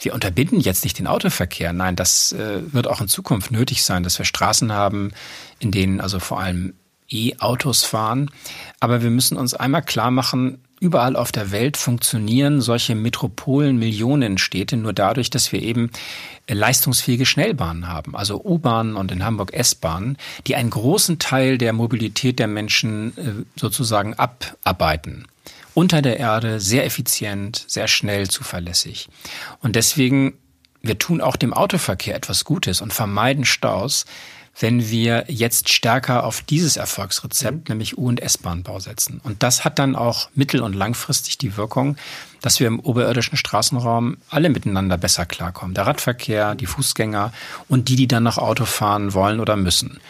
wir unterbinden jetzt nicht den Autoverkehr. Nein, das äh, wird auch in Zukunft nötig sein, dass wir Straßen haben, in denen also vor allem E-Autos fahren. Aber wir müssen uns einmal klar machen, überall auf der Welt funktionieren solche Metropolen, Millionenstädte nur dadurch, dass wir eben äh, leistungsfähige Schnellbahnen haben, also U-Bahnen und in Hamburg S-Bahnen, die einen großen Teil der Mobilität der Menschen äh, sozusagen abarbeiten. Unter der Erde, sehr effizient, sehr schnell, zuverlässig. Und deswegen, wir tun auch dem Autoverkehr etwas Gutes und vermeiden Staus, wenn wir jetzt stärker auf dieses Erfolgsrezept, mhm. nämlich U- und S-Bahn-Bau setzen. Und das hat dann auch mittel- und langfristig die Wirkung, dass wir im oberirdischen Straßenraum alle miteinander besser klarkommen. Der Radverkehr, die Fußgänger und die, die dann noch Auto fahren wollen oder müssen.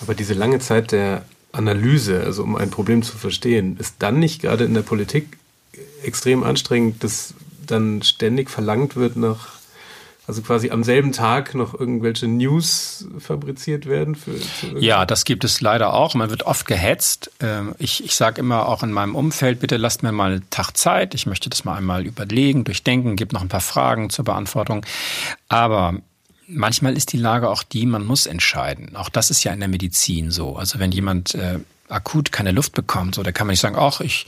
Aber diese lange Zeit der Analyse, also um ein Problem zu verstehen, ist dann nicht gerade in der Politik extrem anstrengend, dass dann ständig verlangt wird nach also quasi am selben Tag noch irgendwelche News fabriziert werden? Für, ja, das gibt es leider auch. Man wird oft gehetzt. Ähm, ich, ich sage immer auch in meinem Umfeld, bitte lasst mir mal einen Tag Zeit. Ich möchte das mal einmal überlegen, durchdenken, gibt noch ein paar Fragen zur Beantwortung. Aber manchmal ist die Lage auch die, man muss entscheiden. Auch das ist ja in der Medizin so. Also wenn jemand äh, akut keine Luft bekommt, so, da kann man nicht sagen, ach, ich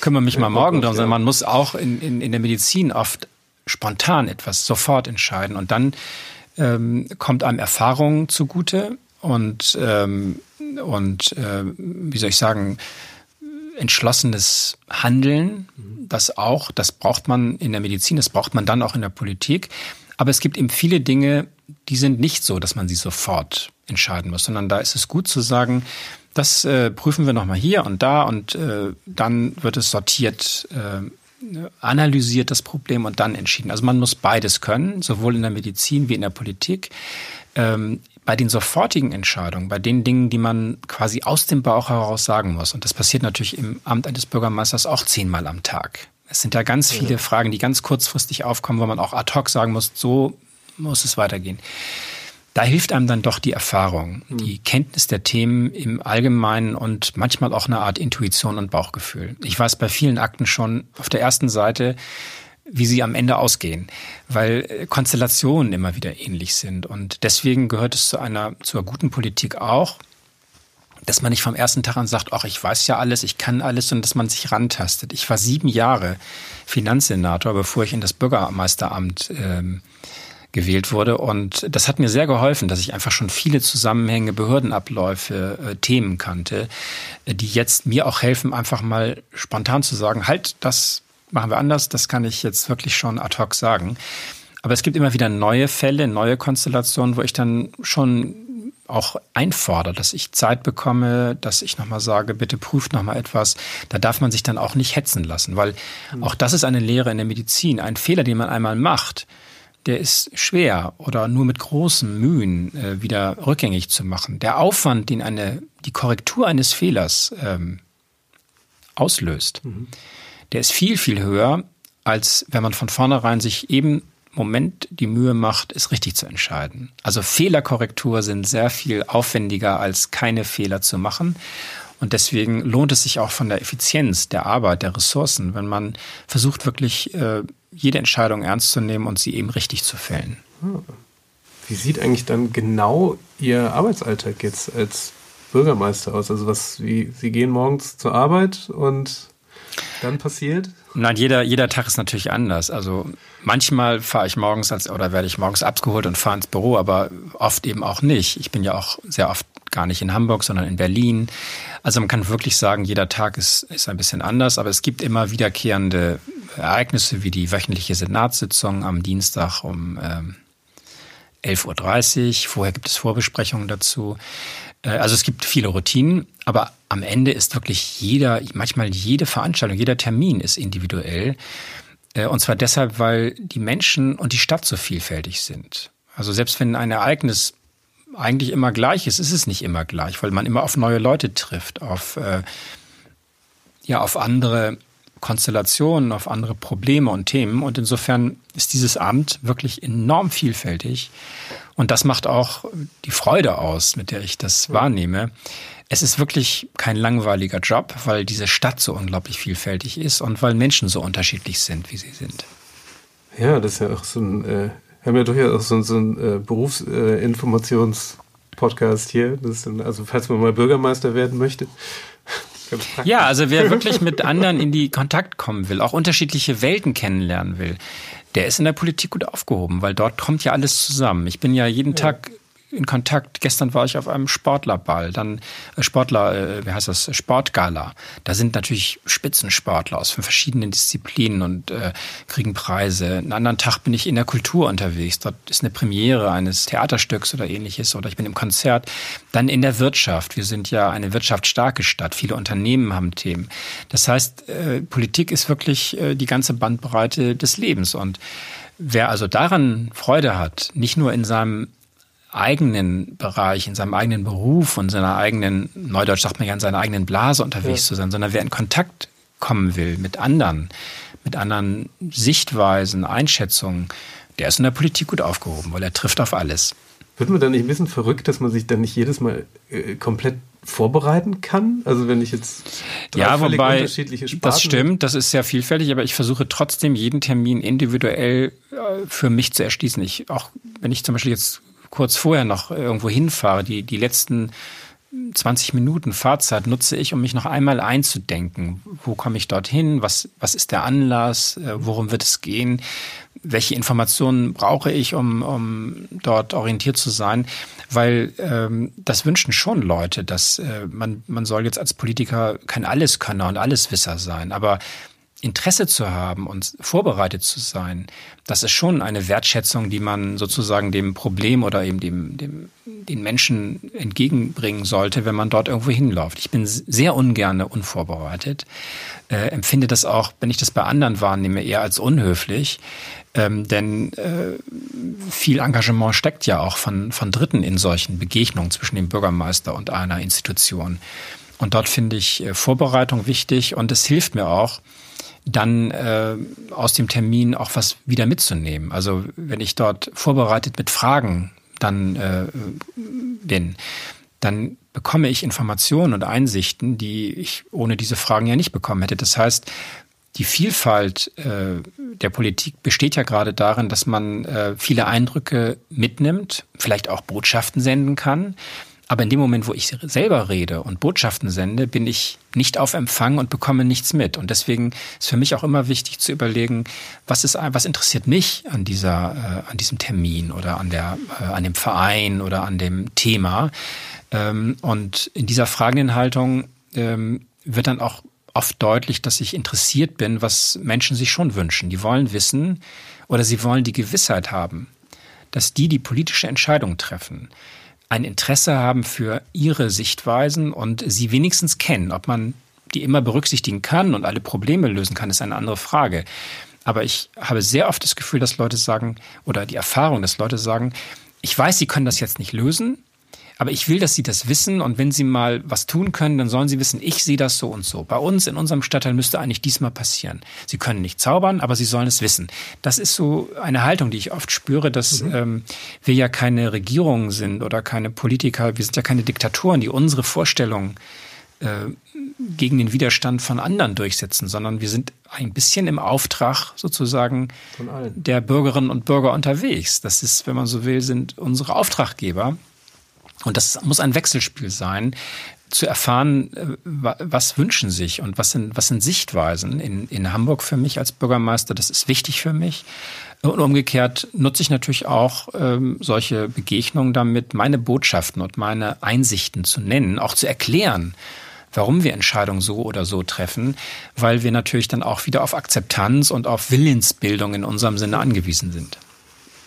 kümmere mich mal morgen drum, sondern man muss auch in, in, in der Medizin oft spontan etwas sofort entscheiden. Und dann ähm, kommt einem Erfahrung zugute und, ähm, und äh, wie soll ich sagen, entschlossenes Handeln, das auch, das braucht man in der Medizin, das braucht man dann auch in der Politik. Aber es gibt eben viele Dinge, die sind nicht so, dass man sie sofort entscheiden muss, sondern da ist es gut zu sagen, das äh, prüfen wir nochmal hier und da und äh, dann wird es sortiert äh, analysiert das Problem und dann entschieden. Also man muss beides können, sowohl in der Medizin wie in der Politik. Ähm, bei den sofortigen Entscheidungen, bei den Dingen, die man quasi aus dem Bauch heraus sagen muss, und das passiert natürlich im Amt eines Bürgermeisters auch zehnmal am Tag. Es sind ja ganz viele. Fragen, die ganz kurzfristig aufkommen, wo man auch ad hoc sagen muss, so muss es weitergehen da hilft einem dann doch die Erfahrung, hm. die Kenntnis der Themen im Allgemeinen und manchmal auch eine Art Intuition und Bauchgefühl. Ich weiß bei vielen Akten schon auf der ersten Seite, wie sie am Ende ausgehen, weil äh, Konstellationen immer wieder ähnlich sind. Und deswegen gehört es zu einer, zur guten Politik auch, dass man nicht vom ersten Tag an sagt, ach, ich weiß ja alles, ich kann alles, sondern dass man sich rantastet. Ich war sieben Jahre Finanzsenator, bevor ich in das Bürgermeisteramt ähm, gewählt wurde. Und das hat mir sehr geholfen, dass ich einfach schon viele Zusammenhänge, Behördenabläufe, äh, Themen kannte, äh, die jetzt mir auch helfen, einfach mal spontan zu sagen, halt, das machen wir anders, das kann ich jetzt wirklich schon ad hoc sagen. Aber es gibt immer wieder neue Fälle, neue Konstellationen, wo ich dann schon auch einfordere, dass ich Zeit bekomme, dass ich nochmal sage, bitte prüft nochmal etwas. Da darf man sich dann auch nicht hetzen lassen, weil auch das ist eine Lehre in der Medizin. Ein Fehler, den man einmal macht, der ist schwer oder nur mit großen Mühen äh, wieder rückgängig zu machen. Der Aufwand, den eine, die Korrektur eines Fehlers ähm, auslöst, mhm. der ist viel, viel höher, als wenn man von vornherein sich eben Moment die Mühe macht, es richtig zu entscheiden. Also Fehlerkorrektur sind sehr viel aufwendiger, als keine Fehler zu machen. Und deswegen lohnt es sich auch von der Effizienz der Arbeit, der Ressourcen, wenn man versucht wirklich äh, jede Entscheidung ernst zu nehmen und sie eben richtig zu fällen. Wie sieht eigentlich dann genau Ihr Arbeitsalltag jetzt als Bürgermeister aus? Also was, wie, Sie gehen morgens zur Arbeit und dann passiert? Nein, jeder, jeder Tag ist natürlich anders. Also manchmal fahre ich morgens als, oder werde ich morgens abgeholt und fahre ins Büro, aber oft eben auch nicht. Ich bin ja auch sehr oft gar nicht in Hamburg, sondern in Berlin. Also man kann wirklich sagen, jeder Tag ist, ist ein bisschen anders, aber es gibt immer wiederkehrende Ereignisse wie die wöchentliche Senatssitzung am Dienstag um ähm, 11.30 Uhr. Vorher gibt es Vorbesprechungen dazu. Äh, also es gibt viele Routinen, aber am Ende ist wirklich jeder, manchmal jede Veranstaltung, jeder Termin ist individuell. Äh, und zwar deshalb, weil die Menschen und die Stadt so vielfältig sind. Also selbst wenn ein Ereignis eigentlich immer gleich ist, ist es nicht immer gleich, weil man immer auf neue Leute trifft, auf, äh, ja, auf andere Konstellationen, auf andere Probleme und Themen. Und insofern ist dieses Amt wirklich enorm vielfältig. Und das macht auch die Freude aus, mit der ich das wahrnehme. Es ist wirklich kein langweiliger Job, weil diese Stadt so unglaublich vielfältig ist und weil Menschen so unterschiedlich sind, wie sie sind. Ja, das ist ja auch so ein, äh, haben ja durchaus auch so, so ein äh, Berufsinformationspodcast äh, hier. Das ist dann, also falls man mal Bürgermeister werden möchte, Ja, also wer wirklich mit anderen in die Kontakt kommen will, auch unterschiedliche Welten kennenlernen will, der ist in der Politik gut aufgehoben, weil dort kommt ja alles zusammen. Ich bin ja jeden ja. Tag in Kontakt. Gestern war ich auf einem Sportlerball, dann äh, Sportler, äh, wie heißt das, Sportgala. Da sind natürlich Spitzensportler aus verschiedenen Disziplinen und äh, kriegen Preise. Einen anderen Tag bin ich in der Kultur unterwegs. Dort ist eine Premiere eines Theaterstücks oder ähnliches oder ich bin im Konzert. Dann in der Wirtschaft. Wir sind ja eine wirtschaftsstarke Stadt. Viele Unternehmen haben Themen. Das heißt, äh, Politik ist wirklich äh, die ganze Bandbreite des Lebens und Wer also daran Freude hat, nicht nur in seinem eigenen Bereich, in seinem eigenen Beruf und seiner eigenen, Neudeutsch sagt man ja, in seiner eigenen Blase unterwegs ja. zu sein, sondern wer in Kontakt kommen will mit anderen, mit anderen Sichtweisen, Einschätzungen, der ist in der Politik gut aufgehoben, weil er trifft auf alles. Wird man dann nicht ein bisschen verrückt, dass man sich dann nicht jedes Mal äh, komplett vorbereiten kann? Also wenn ich jetzt drei ja, wobei, unterschiedliche Sparten das stimmt, das ist sehr vielfältig, aber ich versuche trotzdem jeden Termin individuell äh, für mich zu erschließen. Ich auch wenn ich zum Beispiel jetzt kurz vorher noch irgendwo hinfahre, die, die letzten 20 Minuten Fahrzeit nutze ich, um mich noch einmal einzudenken. Wo komme ich dorthin? Was, was ist der Anlass? Äh, worum wird es gehen? Welche Informationen brauche ich, um, um dort orientiert zu sein? Weil ähm, das wünschen schon Leute, dass äh, man, man soll jetzt als Politiker kein Alleskönner und Alleswisser sein. Aber Interesse zu haben und vorbereitet zu sein, das ist schon eine Wertschätzung, die man sozusagen dem Problem oder eben dem, dem den Menschen entgegenbringen sollte, wenn man dort irgendwo hinläuft. Ich bin sehr ungerne unvorbereitet, äh, empfinde das auch, wenn ich das bei anderen wahrnehme, eher als unhöflich, ähm, denn äh, viel Engagement steckt ja auch von, von Dritten in solchen Begegnungen zwischen dem Bürgermeister und einer Institution. Und dort finde ich äh, Vorbereitung wichtig und es hilft mir auch, dann äh, aus dem Termin auch was wieder mitzunehmen. Also wenn ich dort vorbereitet mit Fragen dann äh, bin, dann bekomme ich Informationen und Einsichten, die ich ohne diese Fragen ja nicht bekommen hätte. Das heißt, die Vielfalt äh, der Politik besteht ja gerade darin, dass man äh, viele Eindrücke mitnimmt, vielleicht auch Botschaften senden kann, aber in dem Moment, wo ich selber rede und Botschaften sende, bin ich nicht auf Empfang und bekomme nichts mit. Und deswegen ist für mich auch immer wichtig zu überlegen, was ist, was interessiert mich an dieser, äh, an diesem Termin oder an der, äh, an dem Verein oder an dem Thema. Ähm, und in dieser Fragenhaltung ähm, wird dann auch oft deutlich, dass ich interessiert bin, was Menschen sich schon wünschen. Die wollen wissen oder sie wollen die Gewissheit haben, dass die die politische Entscheidung treffen, ein Interesse haben für ihre Sichtweisen und sie wenigstens kennen. Ob man die immer berücksichtigen kann und alle Probleme lösen kann, ist eine andere Frage. Aber ich habe sehr oft das Gefühl, dass Leute sagen, oder die Erfahrung, dass Leute sagen, ich weiß, sie können das jetzt nicht lösen, aber ich will, dass Sie das wissen und wenn Sie mal was tun können, dann sollen Sie wissen, ich sehe das so und so. Bei uns in unserem Stadtteil müsste eigentlich diesmal passieren. Sie können nicht zaubern, aber Sie sollen es wissen. Das ist so eine Haltung, die ich oft spüre, dass mhm. ähm, wir ja keine Regierung sind oder keine Politiker, wir sind ja keine Diktatoren, die unsere Vorstellungen äh, gegen den Widerstand von anderen durchsetzen, sondern wir sind ein bisschen im Auftrag sozusagen der Bürgerinnen und Bürger unterwegs. Das ist, wenn man so will, sind unsere Auftraggeber. Und das muss ein Wechselspiel sein, zu erfahren, äh, was wünschen sich und was sind, was sind Sichtweisen in, in Hamburg für mich als Bürgermeister. Das ist wichtig für mich. Und umgekehrt nutze ich natürlich auch ähm, solche Begegnungen damit, meine Botschaften und meine Einsichten zu nennen, auch zu erklären, warum wir Entscheidungen so oder so treffen, weil wir natürlich dann auch wieder auf Akzeptanz und auf Willensbildung in unserem Sinne angewiesen sind.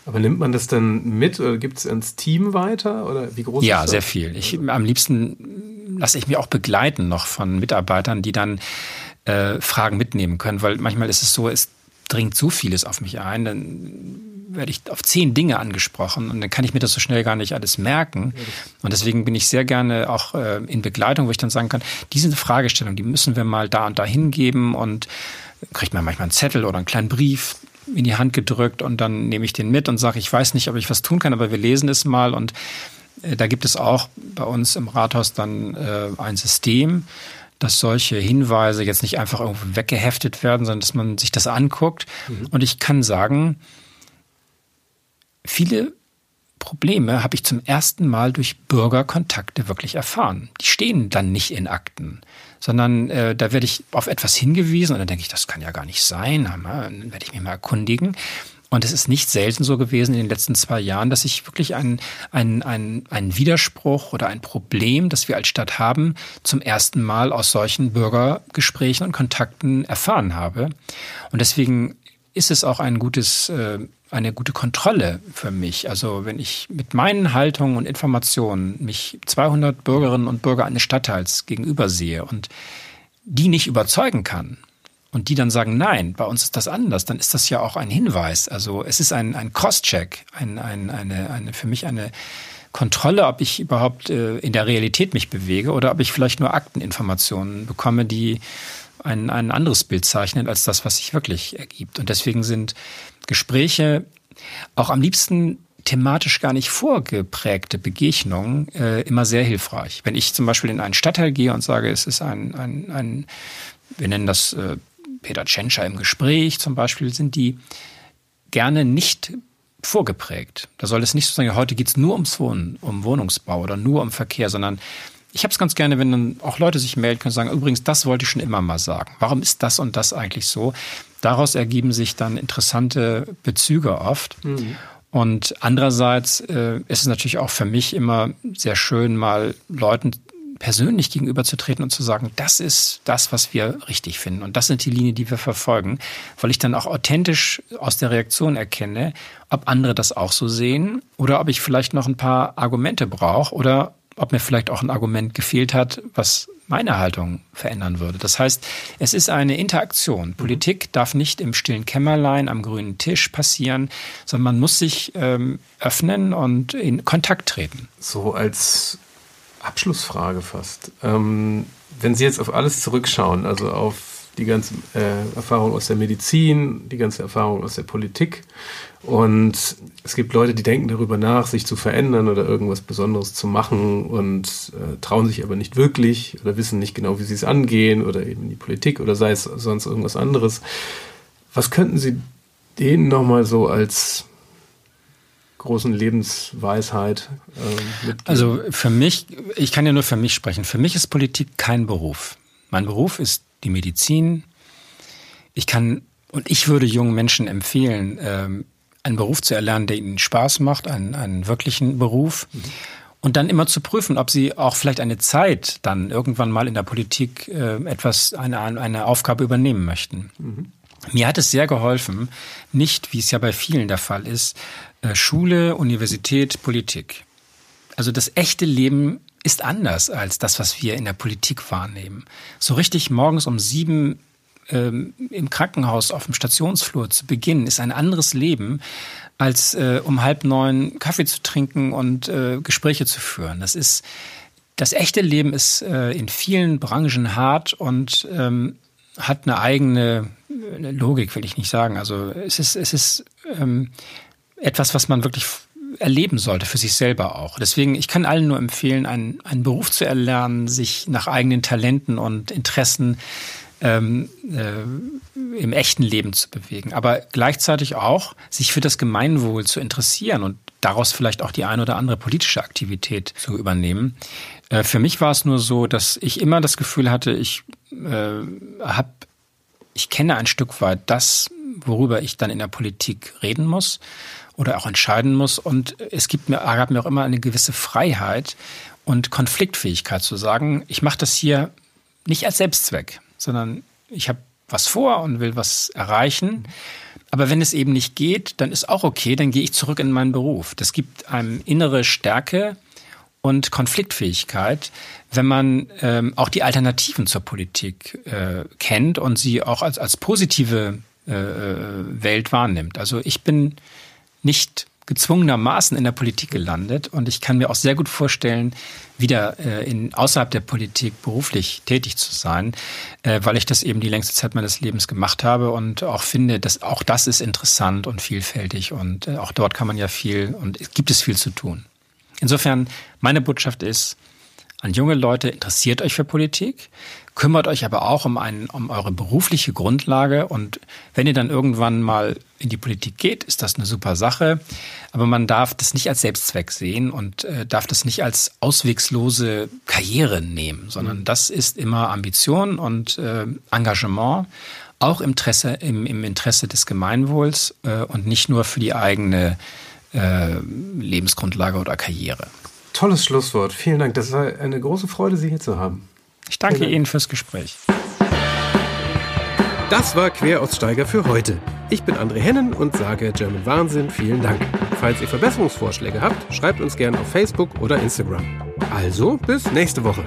Aber nimmt man das dann mit oder gibt es ins Team weiter oder wie groß ja, ist das? Ja, sehr viel. Ich, am liebsten lasse ich mich auch begleiten noch von Mitarbeitern, die dann äh, Fragen mitnehmen können, weil manchmal ist es so, es dringt so vieles auf mich ein, dann werde ich auf zehn Dinge angesprochen und dann kann ich mir das so schnell gar nicht alles merken. Und deswegen bin ich sehr gerne auch äh, in Begleitung, wo ich dann sagen kann, diese Fragestellung, die müssen wir mal da und da hingeben und kriegt man manchmal einen Zettel oder einen kleinen Brief, in die Hand gedrückt und dann nehme ich den mit und sage, ich weiß nicht, ob ich was tun kann, aber wir lesen es mal und äh, da gibt es auch bei uns im Rathaus dann äh, ein System, dass solche Hinweise jetzt nicht einfach irgendwo weggeheftet werden, sondern dass man sich das anguckt. Mhm. Und ich kann sagen, viele Probleme habe ich zum ersten Mal durch Bürgerkontakte wirklich erfahren. Die stehen dann nicht in Akten, sondern äh, da werde ich auf etwas hingewiesen und dann denke ich, das kann ja gar nicht sein. Dann werde ich mich mal erkundigen. Und es ist nicht selten so gewesen in den letzten zwei Jahren, dass ich wirklich einen, einen, einen, einen Widerspruch oder ein Problem, das wir als Stadt haben, zum ersten Mal aus solchen Bürgergesprächen und Kontakten erfahren habe. Und deswegen ist es auch ein gutes, äh, eine gute Kontrolle für mich. Also wenn ich mit meinen Haltungen und Informationen mich 200 Bürgerinnen und Bürger eines Stadtteils gegenüber sehe und die nicht überzeugen kann, und die dann sagen, nein, bei uns ist das anders, dann ist das ja auch ein Hinweis. Also es ist ein, ein Cross-Check, ein, ein, eine, eine, für mich eine Kontrolle, ob ich überhaupt äh, in der Realität mich bewege oder ob ich vielleicht nur Akteninformationen bekomme, die ein, ein anderes Bild zeichnen als das, was sich wirklich ergibt. Und deswegen sind Gespräche auch am liebsten thematisch gar nicht vorgeprägte Begegnungen äh, immer sehr hilfreich. Wenn ich zum Beispiel in einen Stadtteil gehe und sage, es ist ein, ein, ein wir nennen das äh, Peter Tschentscher im Gespräch zum Beispiel, sind die gerne nicht vorgeprägt. Da soll es nicht so sein, heute geht es nur ums Wohnen, um Wohnungsbau oder nur um Verkehr, sondern ich habe es ganz gerne, wenn dann auch Leute sich melden können und sagen, übrigens, das wollte ich schon immer mal sagen. Warum ist das und das eigentlich so? Daraus ergeben sich dann interessante Bezüge oft. Mhm. Und andererseits äh, ist es natürlich auch für mich immer sehr schön, mal Leuten persönlich gegenüberzutreten und zu sagen, das ist das, was wir richtig finden und das sind die Linien, die wir verfolgen, weil ich dann auch authentisch aus der Reaktion erkenne, ob andere das auch so sehen oder ob ich vielleicht noch ein paar Argumente brauche oder ob mir vielleicht auch ein Argument gefehlt hat, was meine Haltung verändern würde. Das heißt, es ist eine Interaktion. Mhm. Politik darf nicht im stillen Kämmerlein am grünen Tisch passieren, sondern man muss sich ähm, öffnen und in Kontakt treten. So als Abschlussfrage fast. Ähm, wenn Sie jetzt auf alles zurückschauen, also auf die ganze äh, Erfahrung aus der Medizin, die ganze Erfahrung aus der Politik und es gibt Leute, die denken darüber nach, sich zu verändern oder irgendwas Besonderes zu machen und äh, trauen sich aber nicht wirklich oder wissen nicht genau, wie sie es angehen oder eben die Politik oder sei es sonst irgendwas anderes. Was könnten Sie denen nochmal so als großen Lebensweisheit äh, mitgeben? Also für mich, ich kann ja nur für mich sprechen. Für mich ist Politik kein Beruf. Mein Beruf ist die Medizin. Ich kann und ich würde jungen Menschen empfehlen, ähm, einen Beruf zu erlernen, der ihnen Spaß macht, einen, einen wirklichen Beruf. Und dann immer zu prüfen, ob sie auch vielleicht eine Zeit dann irgendwann mal in der Politik äh, etwas, eine, eine Aufgabe übernehmen möchten. Mhm. Mir hat es sehr geholfen, nicht, wie es ja bei vielen der Fall ist, äh, Schule, Universität, Politik. Also das echte Leben ist anders als das, was wir in der Politik wahrnehmen. So richtig morgens um sieben ähm, im Krankenhaus auf dem Stationsflur zu beginnen, ist ein anderes Leben, als äh, um halb neun Kaffee zu trinken und äh, Gespräche zu führen. Das ist das echte Leben ist äh, in vielen Branchen hart und ähm, hat eine eigene eine Logik, will ich nicht sagen. Also es ist es ist ähm, etwas, was man wirklich erleben sollte, für sich selber auch. Deswegen, ich kann allen nur empfehlen, einen, einen Beruf zu erlernen, sich nach eigenen Talenten und Interessen ähm, äh, im echten Leben zu bewegen, aber gleichzeitig auch sich für das Gemeinwohl zu interessieren und daraus vielleicht auch die eine oder andere politische Aktivität zu übernehmen. Äh, für mich war es nur so, dass ich immer das Gefühl hatte, ich äh, habe, ich kenne ein Stück weit das, worüber ich dann in der Politik reden muss oder auch entscheiden muss. Und es gibt mir, gab mir auch immer eine gewisse Freiheit und Konfliktfähigkeit zu sagen, ich mache das hier nicht als Selbstzweck, sondern ich habe was vor und will was erreichen. Aber wenn es eben nicht geht, dann ist auch okay, dann gehe ich zurück in meinen Beruf. Das gibt einem innere Stärke und Konfliktfähigkeit, wenn man ähm, auch die Alternativen zur Politik äh, kennt und sie auch als, als positive äh, äh Welt wahrnimmt. Also ich bin nicht gezwungenermaßen in der Politik gelandet und ich kann mir auch sehr gut vorstellen, wieder äh, in, außerhalb der Politik beruflich tätig zu sein, weil ich das eben die längste Zeit meines Lebens gemacht habe und auch finde, dass auch das ist interessant und vielfältig und auch dort kann man ja viel und es gibt es viel zu tun. Insofern, meine Botschaft ist, an junge Leute, interessiert euch für Politik, kümmert euch aber auch um, einen, um eure berufliche Grundlage. Und wenn ihr dann irgendwann mal in die Politik geht, ist das eine super Sache. Aber man darf das nicht als Selbstzweck sehen und äh, darf das nicht als auswegslose Karriere nehmen, sondern mhm. das ist immer Ambition und äh, Engagement, auch im Interesse, im, im Interesse des Gemeinwohls äh, und nicht nur für die eigene äh, Lebensgrundlage oder Karriere. Tolles Schlusswort. Vielen Dank. Das war eine große Freude, Sie hier zu haben. Ich danke Ihnen fürs Gespräch. Das war Queraussteiger für heute. Ich bin André Hennen und sage German Wahnsinn vielen Dank. Falls ihr Verbesserungsvorschläge habt, schreibt uns gerne auf Facebook oder Instagram. Also bis nächste Woche.